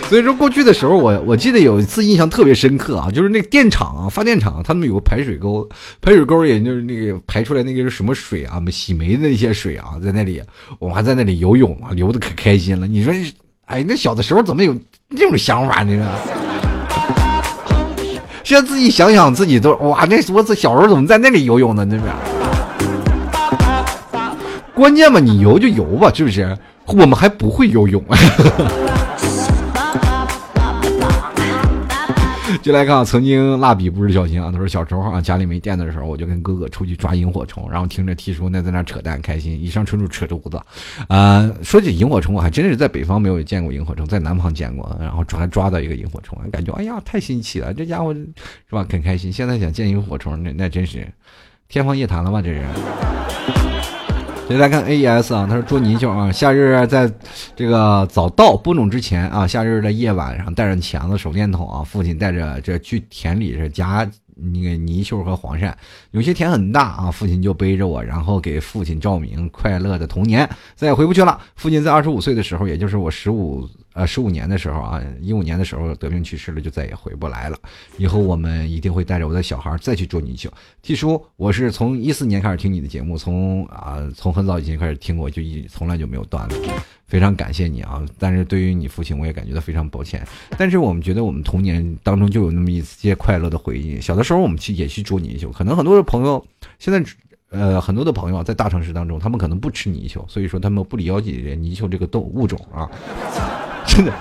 所以说过去的时候，我我记得有一次印象特别深刻啊，就是那电厂啊，发电厂他们有个排水沟，排水沟也就是那个排出来那个是什么水啊？洗煤的那些水啊，在那里，我们还在那里游泳啊，游的可开心了。你说，哎，那小的时候怎么有这种想法呢？现在自己想想，自己都哇，那我这小时候怎么在那里游泳呢？那边，关键嘛，你游就游吧，是不是？我们还不会游泳。就来看，曾经蜡笔不是小新啊。他说小时候啊，家里没电的时候，我就跟哥哥出去抓萤火虫，然后听着 T 叔那在那扯淡开心。以上纯属扯犊子。啊，说起萤火虫，我还真是在北方没有见过萤火虫，在南方见过。然后抓抓到一个萤火虫，感觉哎呀太新奇了，这家伙是吧？很开心。现在想见萤火虫，那那真是天方夜谭了吧？这是。再来看 A E S 啊，他说捉泥鳅啊，夏日在这个早稻播种之前啊，夏日的夜晚上带着钳子、手电筒啊，父亲带着这去田里是夹那个泥鳅和黄鳝，有些田很大啊，父亲就背着我，然后给父亲照明，快乐的童年再也回不去了。父亲在二十五岁的时候，也就是我十五。呃，十五年的时候啊，一五年的时候得病去世了，就再也回不来了。以后我们一定会带着我的小孩再去捉泥鳅。T 叔，我是从一四年开始听你的节目，从啊从很早以前开始听过，就一从来就没有断了。非常感谢你啊！但是对于你父亲，我也感觉到非常抱歉。但是我们觉得我们童年当中就有那么一些快乐的回忆。小的时候我们去也去捉泥鳅，可能很多的朋友现在呃很多的朋友在大城市当中，他们可能不吃泥鳅，所以说他们不了解泥鳅这个动物种啊。真的，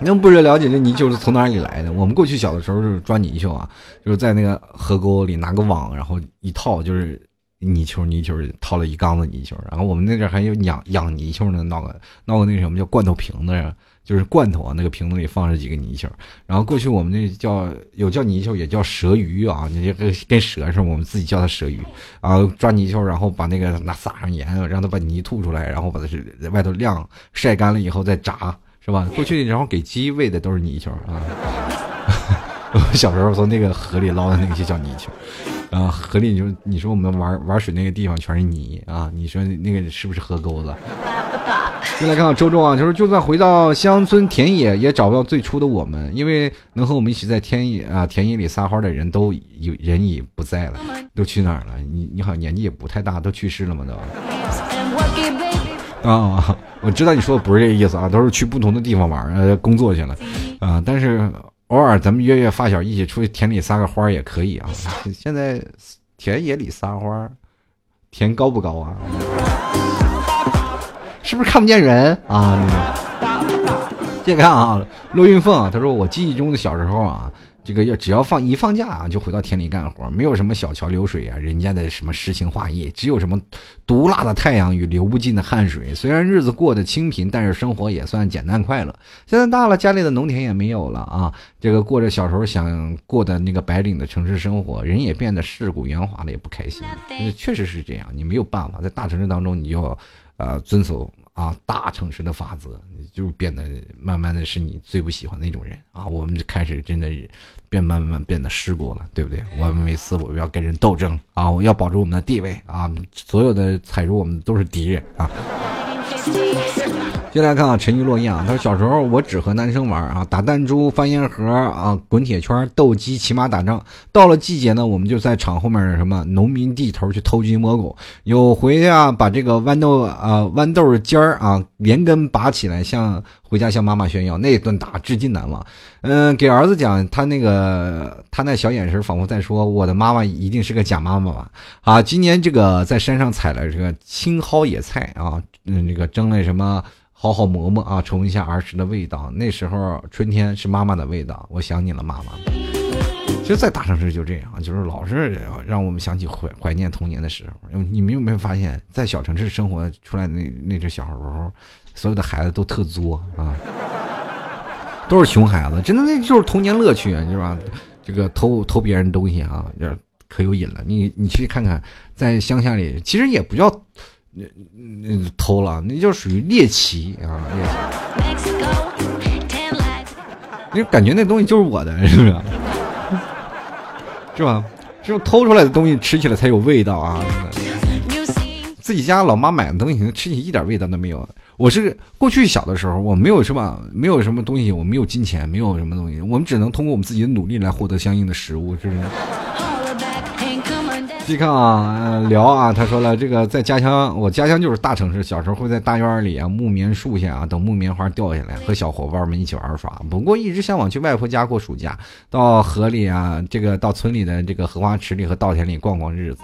你们不是了解这泥鳅是从哪里来的？我们过去小的时候就是抓泥鳅啊，就是在那个河沟里拿个网，然后一套就是泥鳅，泥鳅套了一缸子泥鳅。然后我们那阵还有养养泥鳅呢，闹个闹个那个什么叫罐头瓶子呀，就是罐头啊，那个瓶子里放着几个泥鳅。然后过去我们那叫有叫泥鳅，也叫蛇鱼啊，那跟跟蛇似的，我们自己叫它蛇鱼。然后抓泥鳅，然后把那个拿撒上盐，让它把泥吐出来，然后把它是在外头晾晒干了以后再炸。是吧？过去然后给鸡喂的都是泥鳅啊。我小时候从那个河里捞的那些叫泥鳅，啊，河里就你说我们玩玩水那个地方全是泥啊，你说那个是不是河沟子？再来看看周周啊，他说就算回到乡村田野，也找不到最初的我们，因为能和我们一起在田野啊田野里撒欢的人都有人已不在了，都去哪儿了？你你好像年纪也不太大，都去世了吗？都？啊，我知道你说的不是这个意思啊，都是去不同的地方玩呃，工作去了，啊，但是偶尔咱们约约发小一起出去田里撒个花也可以啊。现在田野里撒花，田高不高啊？是不是看不见人啊？接着看啊，陆云凤，他说我记忆中的小时候啊。这个要只要放一放假啊，就回到田里干活，没有什么小桥流水啊，人家的什么诗情画意，只有什么毒辣的太阳与流不尽的汗水。虽然日子过得清贫，但是生活也算简单快乐。现在大了，家里的农田也没有了啊，这个过着小时候想过的那个白领的城市生活，人也变得世故圆滑了，也不开心。确实是这样，你没有办法，在大城市当中，你就呃遵守。啊，大城市的法则，你就变得慢慢的是你最不喜欢那种人啊。我们就开始真的变慢慢变得世故了，对不对？我们每次我们要跟人斗争啊，我要保住我们的地位啊，所有的踩住我们都是敌人啊。接下来看啊，沉鱼落雁啊，他说小时候我只和男生玩啊，打弹珠、翻烟盒啊、滚铁圈、斗鸡、骑马打仗。到了季节呢，我们就在厂后面什么农民地头去偷鸡摸狗。有回啊，把这个豌豆啊、豌豆尖儿啊连根拔起来，向回家向妈妈炫耀，那顿打至今难忘。嗯，给儿子讲，他那个他那小眼神仿佛在说，我的妈妈一定是个假妈妈吧？啊，今年这个在山上采了这个青蒿野菜啊，嗯，那个蒸了什么？好好磨磨啊，重一下儿时的味道。那时候春天是妈妈的味道，我想你了，妈妈。其实，在大城市就这样，就是老是让我们想起怀怀念童年的时候。你们有没有发现，在小城市生活出来的那那只小时候，所有的孩子都特作啊，都是熊孩子，真的那就是童年乐趣，是吧？这个偷偷别人东西啊，可有瘾了。你你去看看，在乡下里，其实也不叫。那那偷了，那就属于猎奇啊！猎奇，你感觉那东西就是我的，是不是？是吧？只有偷出来的东西吃起来才有味道啊！自己家老妈买的东西，吃起一点味道都没有。我是过去小的时候，我没有什么，没有什么东西，我没有金钱，没有什么东西，我们只能通过我们自己的努力来获得相应的食物，是不是？继续看啊，聊啊，他说了，这个在家乡，我家乡就是大城市，小时候会在大院里啊，木棉树下啊，等木棉花掉下来，和小伙伴们一起玩耍。不过一直向往去外婆家过暑假，到河里啊，这个到村里的这个荷花池里和稻田里逛逛日子。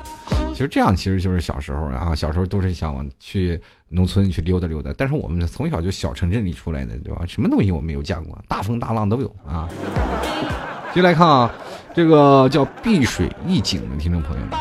其实这样其实就是小时候啊，小时候都是想去农村去溜达溜达。但是我们从小就小城镇里出来的，对吧？什么东西我没有见过，大风大浪都有啊。接来看啊，这个叫碧水一景的听众朋友们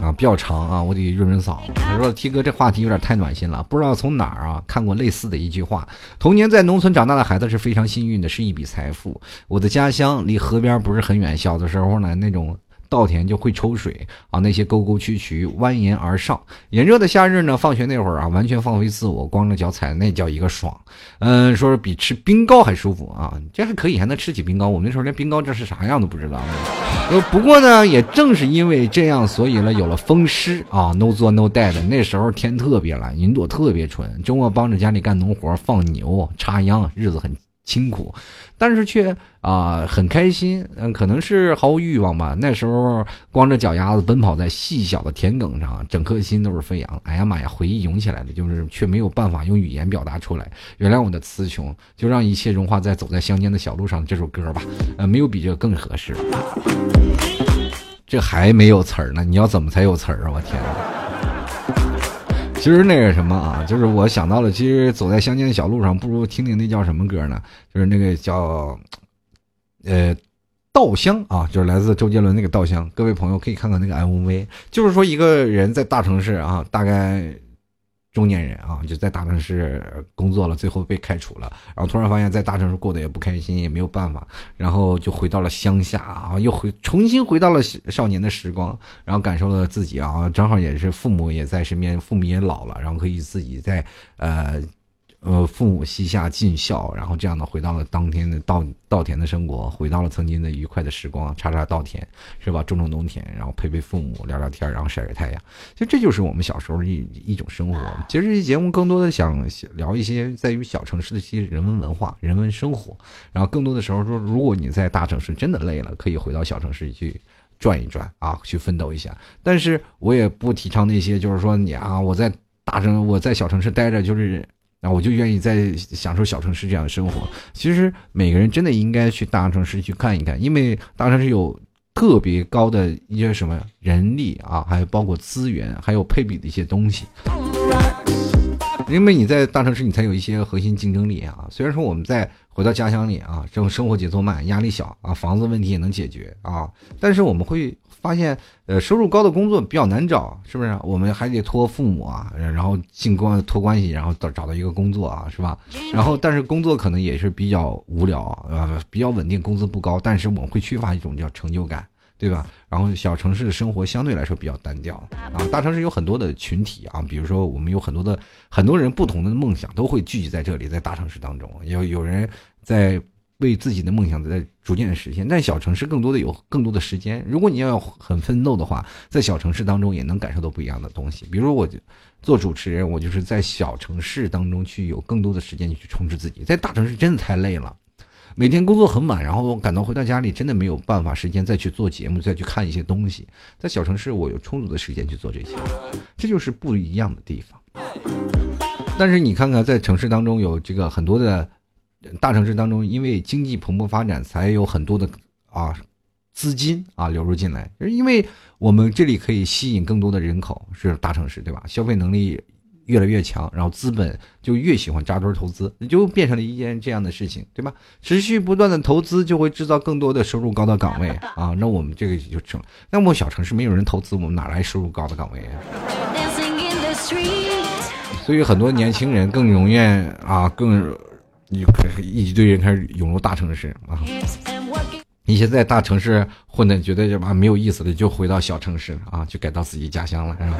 啊，比较长啊，我得润润嗓子。他说：“T 哥，这话题有点太暖心了，不知道从哪儿啊看过类似的一句话：童年在农村长大的孩子是非常幸运的，是一笔财富。我的家乡离河边不是很远，小的时候呢，那种。”稻田就会抽水啊，那些沟沟渠渠蜿蜒而上。炎热的夏日呢，放学那会儿啊，完全放飞自我，光着脚踩，那叫一个爽。嗯，说是比吃冰糕还舒服啊，这还可以，还能吃起冰糕。我们那时候连冰糕这是啥样都不知道。不过呢，也正是因为这样，所以呢，有了风湿啊，no 做 no die 的。那时候天特别蓝，云朵特别纯，周末帮着家里干农活，放牛、插秧，日子很。辛苦，但是却啊很开心。嗯，可能是毫无欲望吧。那时候光着脚丫子奔跑在细小的田埂上，整颗心都是飞扬。哎呀妈呀，回忆涌起来了，就是却没有办法用语言表达出来。原谅我的词穷，就让一切融化在走在乡间的小路上这首歌吧。呃，没有比这个更合适。这还没有词儿呢，你要怎么才有词儿啊？我天！其实那个什么啊，就是我想到了，其实走在乡间的小路上，不如听听那叫什么歌呢？就是那个叫，呃，稻香啊，就是来自周杰伦那个稻香。各位朋友可以看看那个 MV，就是说一个人在大城市啊，大概。中年人啊，就在大城市工作了，最后被开除了，然后突然发现，在大城市过得也不开心，也没有办法，然后就回到了乡下啊，又回重新回到了少年的时光，然后感受了自己啊，正好也是父母也在身边，父母也老了，然后可以自己在呃。呃，父母膝下尽孝，然后这样的回到了当天的稻稻田的生活，回到了曾经的愉快的时光，插插稻田，是吧？种种农田，然后陪陪父母，聊聊天，然后晒晒太阳。其实这就是我们小时候一一种生活。其实这期节目更多的想聊一些在于小城市的一些人文文化、人文生活。然后更多的时候说，如果你在大城市真的累了，可以回到小城市去转一转啊，去奋斗一下。但是我也不提倡那些，就是说你啊，我在大城，我在小城市待着就是。那我就愿意在享受小城市这样的生活。其实每个人真的应该去大城市去看一看，因为大城市有特别高的一些什么人力啊，还有包括资源，还有配比的一些东西。因为你在大城市，你才有一些核心竞争力啊。虽然说我们在。回到家乡里啊，这种生活节奏慢，压力小啊，房子问题也能解决啊。但是我们会发现，呃，收入高的工作比较难找，是不是？我们还得托父母啊，然后进关托关系，然后找找到一个工作啊，是吧？然后，但是工作可能也是比较无聊啊，比较稳定，工资不高，但是我们会缺乏一种叫成就感。对吧？然后小城市的生活相对来说比较单调啊，大城市有很多的群体啊，比如说我们有很多的很多人不同的梦想都会聚集在这里，在大城市当中，有有人在为自己的梦想在逐渐的实现，但小城市更多的有更多的时间。如果你要很奋斗的话，在小城市当中也能感受到不一样的东西。比如我做主持人，我就是在小城市当中去有更多的时间去充实自己，在大城市真的太累了。每天工作很满，然后赶到回到家里，真的没有办法时间再去做节目，再去看一些东西。在小城市，我有充足的时间去做这些，这就是不一样的地方。但是你看看，在城市当中有这个很多的，大城市当中，因为经济蓬勃发展，才有很多的啊资金啊流入进来，因为我们这里可以吸引更多的人口，是大城市对吧？消费能力。越来越强，然后资本就越喜欢扎堆投资，就变成了一件这样的事情，对吧？持续不断的投资就会制造更多的收入高的岗位啊，那我们这个就成。那么小城市没有人投资，我们哪来收入高的岗位啊？所以很多年轻人更容易啊，更你一一堆人开始涌入大城市啊。一些在大城市混的觉得什么没有意思的，就回到小城市啊，就改到自己家乡了，是吧？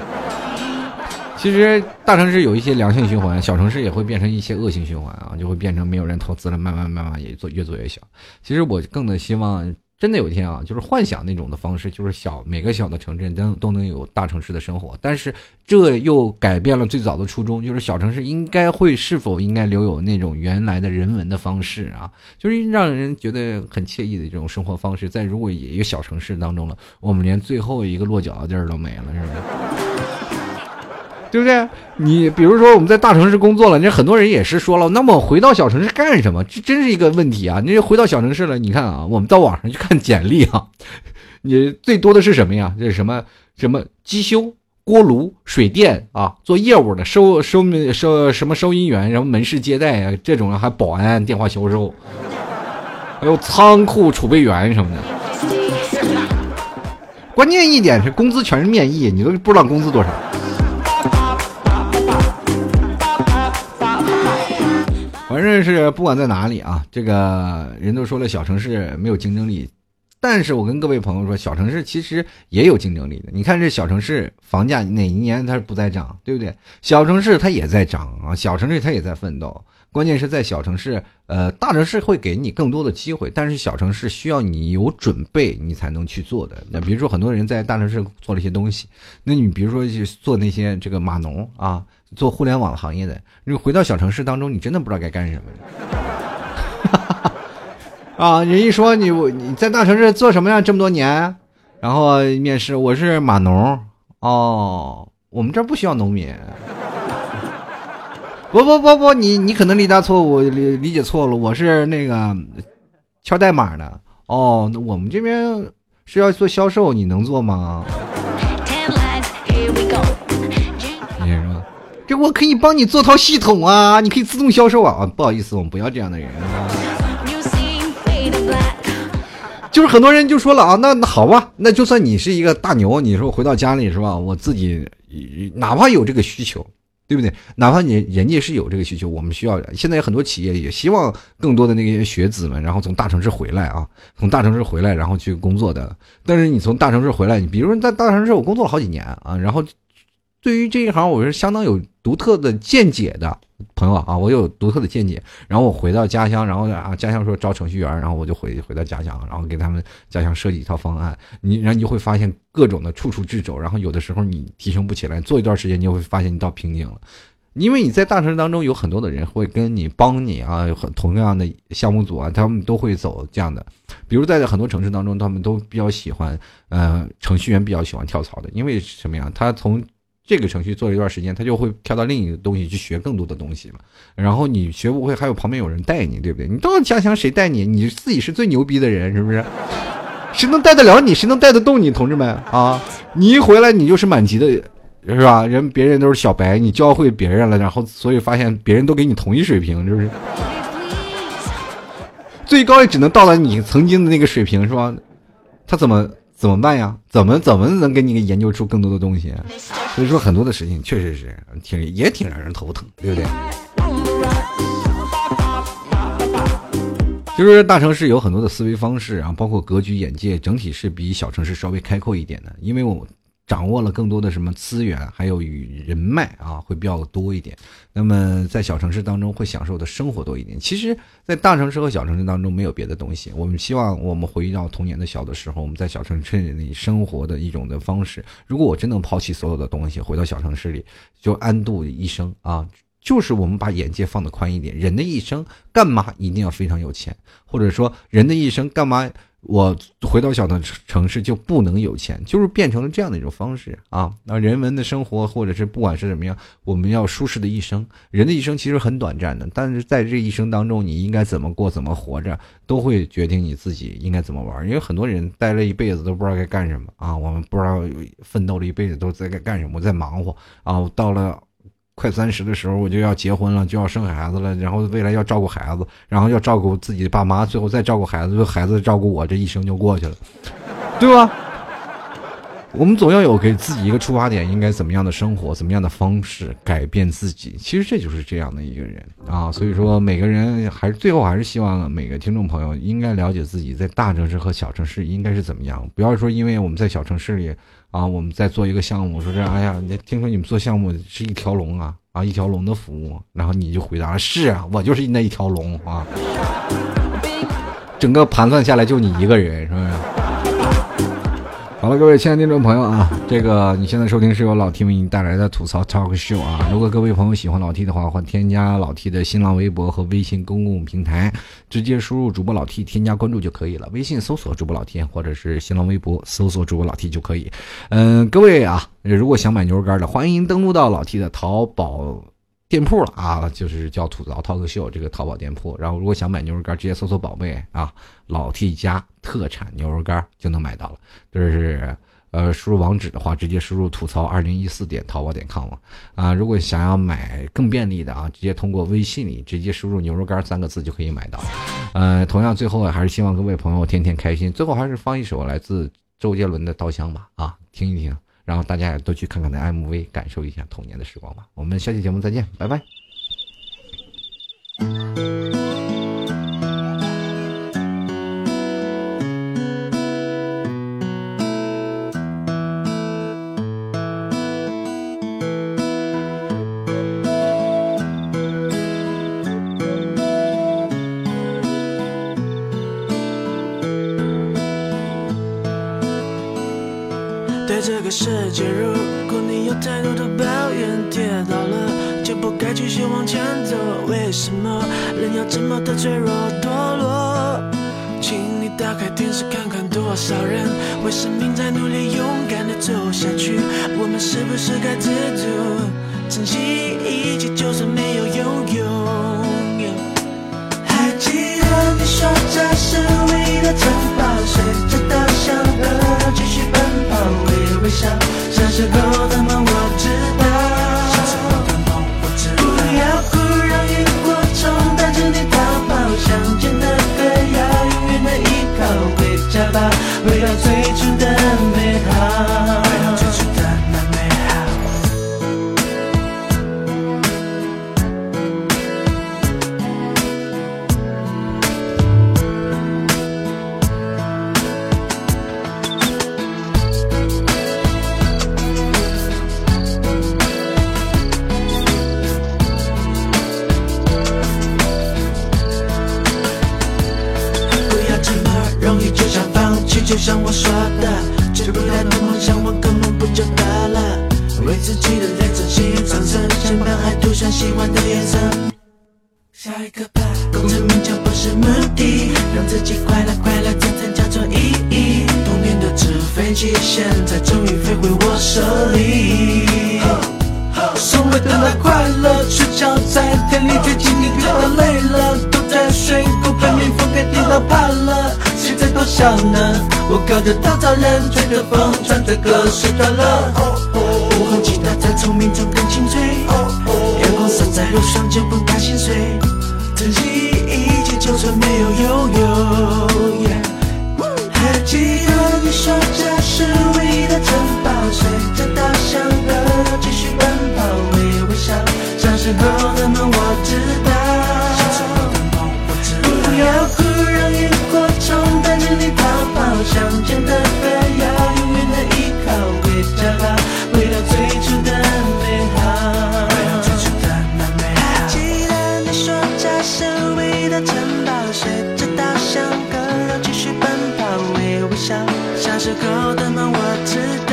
其实大城市有一些良性循环，小城市也会变成一些恶性循环啊，就会变成没有人投资了，慢慢慢慢也做越做越小。其实我更的希望真的有一天啊，就是幻想那种的方式，就是小每个小的城镇都都能有大城市的生活，但是这又改变了最早的初衷，就是小城市应该会是否应该留有那种原来的人文的方式啊，就是让人觉得很惬意的这种生活方式。在如果一个小城市当中了，我们连最后一个落脚的地儿都没了，是不是？对不对？你比如说我们在大城市工作了，那很多人也是说了，那么回到小城市干什么？这真是一个问题啊！你回到小城市了，你看啊，我们到网上去看简历啊，你最多的是什么呀？这是什么什么机修、锅炉、水电啊，做业务的收收收什么收银员，然后门市接待啊，这种还保安、电话销售，还有仓库储备员什么的。关键一点是工资全是面议，你都不知道工资多少。认识不管在哪里啊，这个人都说了小城市没有竞争力，但是我跟各位朋友说，小城市其实也有竞争力的。你看这小城市房价哪一年它不在涨，对不对？小城市它也在涨啊，小城市它也在奋斗。关键是在小城市，呃，大城市会给你更多的机会，但是小城市需要你有准备，你才能去做的。那比如说很多人在大城市做了一些东西，那你比如说去做那些这个码农啊。做互联网行业的，你回到小城市当中，你真的不知道该干什么。啊，人一说你你在大城市做什么呀？这么多年，然后面试我是码农哦，我们这不需要农民。不不不不，你你可能理解错误，理理解错了，我是那个敲代码的哦。那我们这边是要做销售，你能做吗？你说这我可以帮你做套系统啊，你可以自动销售啊！不好意思，我们不要这样的人。就是很多人就说了啊，那那好吧，那就算你是一个大牛，你说回到家里是吧？我自己哪怕有这个需求，对不对？哪怕你人家是有这个需求，我们需要。现在有很多企业也希望更多的那些学子们，然后从大城市回来啊，从大城市回来，然后去工作的。但是你从大城市回来，你比如说在大城市我工作了好几年啊，然后。对于这一行，我是相当有独特的见解的朋友啊，我有独特的见解。然后我回到家乡，然后啊，家乡说招程序员，然后我就回回到家乡，然后给他们家乡设计一套方案。你然后你就会发现各种的处处掣肘，然后有的时候你提升不起来，做一段时间你就会发现你到瓶颈了。因为你在大城市当中有很多的人会跟你帮你啊，有很同样的项目组啊，他们都会走这样的。比如在很多城市当中，他们都比较喜欢，呃，程序员比较喜欢跳槽的，因为什么呀？他从这个程序做了一段时间，他就会跳到另一个东西去学更多的东西了。然后你学不会，还有旁边有人带你，对不对？你到家乡谁带你？你自己是最牛逼的人，是不是？谁能带得了你？谁能带得动你？同志们啊！你一回来，你就是满级的，是吧？人别人都是小白，你教会别人了，然后所以发现别人都给你同一水平，是不是？最高也只能到了你曾经的那个水平，是吧？他怎么？怎么办呀？怎么怎么能给你研究出更多的东西？所以说很多的事情确实是挺也挺让人头疼，对不对？就是大城市有很多的思维方式啊，包括格局、眼界，整体是比小城市稍微开阔一点的，因为我。掌握了更多的什么资源，还有与人脉啊，会比较多一点。那么在小城市当中会享受的生活多一点。其实，在大城市和小城市当中没有别的东西。我们希望我们回到童年的小的时候，我们在小城市里生活的一种的方式。如果我真能抛弃所有的东西，回到小城市里就安度一生啊，就是我们把眼界放得宽一点。人的一生干嘛一定要非常有钱？或者说人的一生干嘛？我回到小的城市就不能有钱，就是变成了这样的一种方式啊。那人文的生活，或者是不管是怎么样，我们要舒适的一生。人的一生其实很短暂的，但是在这一生当中，你应该怎么过，怎么活着，都会决定你自己应该怎么玩。因为很多人待了一辈子都不知道该干什么啊，我们不知道奋斗了一辈子都在该干什么，在忙活啊，到了。快三十的时候，我就要结婚了，就要生孩子了，然后未来要照顾孩子，然后要照顾自己的爸妈，最后再照顾孩子，最后孩子照顾我，这一生就过去了，对吧？我们总要有给自己一个出发点，应该怎么样的生活，怎么样的方式改变自己。其实这就是这样的一个人啊。所以说，每个人还是最后还是希望每个听众朋友应该了解自己在大城市和小城市应该是怎么样，不要说因为我们在小城市里。啊，我们在做一个项目，说这，哎呀，你听说你们做项目是一条龙啊，啊，一条龙的服务，然后你就回答是啊，我就是那一条龙啊。整个盘算下来就你一个人，是不是？好了，各位亲爱的听众朋友啊，这个你现在收听是由老 T 为你带来的吐槽 Talk Show 啊。如果各位朋友喜欢老 T 的话，欢迎添加老 T 的新浪微博和微信公共平台，直接输入主播老 T 添加关注就可以了。微信搜索主播老 T，或者是新浪微博搜索主播老 T 就可以。嗯，各位啊，如果想买牛肉干的，欢迎登录到老 T 的淘宝。店铺了啊，就是叫吐槽 talk show 这个淘宝店铺。然后如果想买牛肉干，直接搜索宝贝啊，老 T 家特产牛肉干就能买到了。这是呃，输入网址的话，直接输入吐槽二零一四点淘宝点 com 啊。如果想要买更便利的啊，直接通过微信里直接输入牛肉干三个字就可以买到。呃，同样最后还是希望各位朋友天天开心。最后还是放一首来自周杰伦的《稻香》吧啊，听一听。然后大家也都去看看那 MV，感受一下童年的时光吧。我们下期节目再见，拜拜。的颜色。下一个吧，功成名就不是目的，让自己快乐快乐，真正叫做意义。童年的纸飞机，现在终于飞回我手里。所谓的那快乐，睡觉在田里追蜻蜓，觉得累了，躲在水沟被蜜蜂给叮到怕了。现在多想呢，我靠着稻草人，吹着风，唱着歌，睡着了。午后吉他在虫鸣中更清脆，走在路上就不怕心碎，珍惜一切，就算没有拥有。还记得你说，这是唯一的城堡，随着稻香河流继续奔跑，微微笑，小时候的梦我知道。不要哭，让萤火虫带着你逃跑，想见。高的梦，我知道。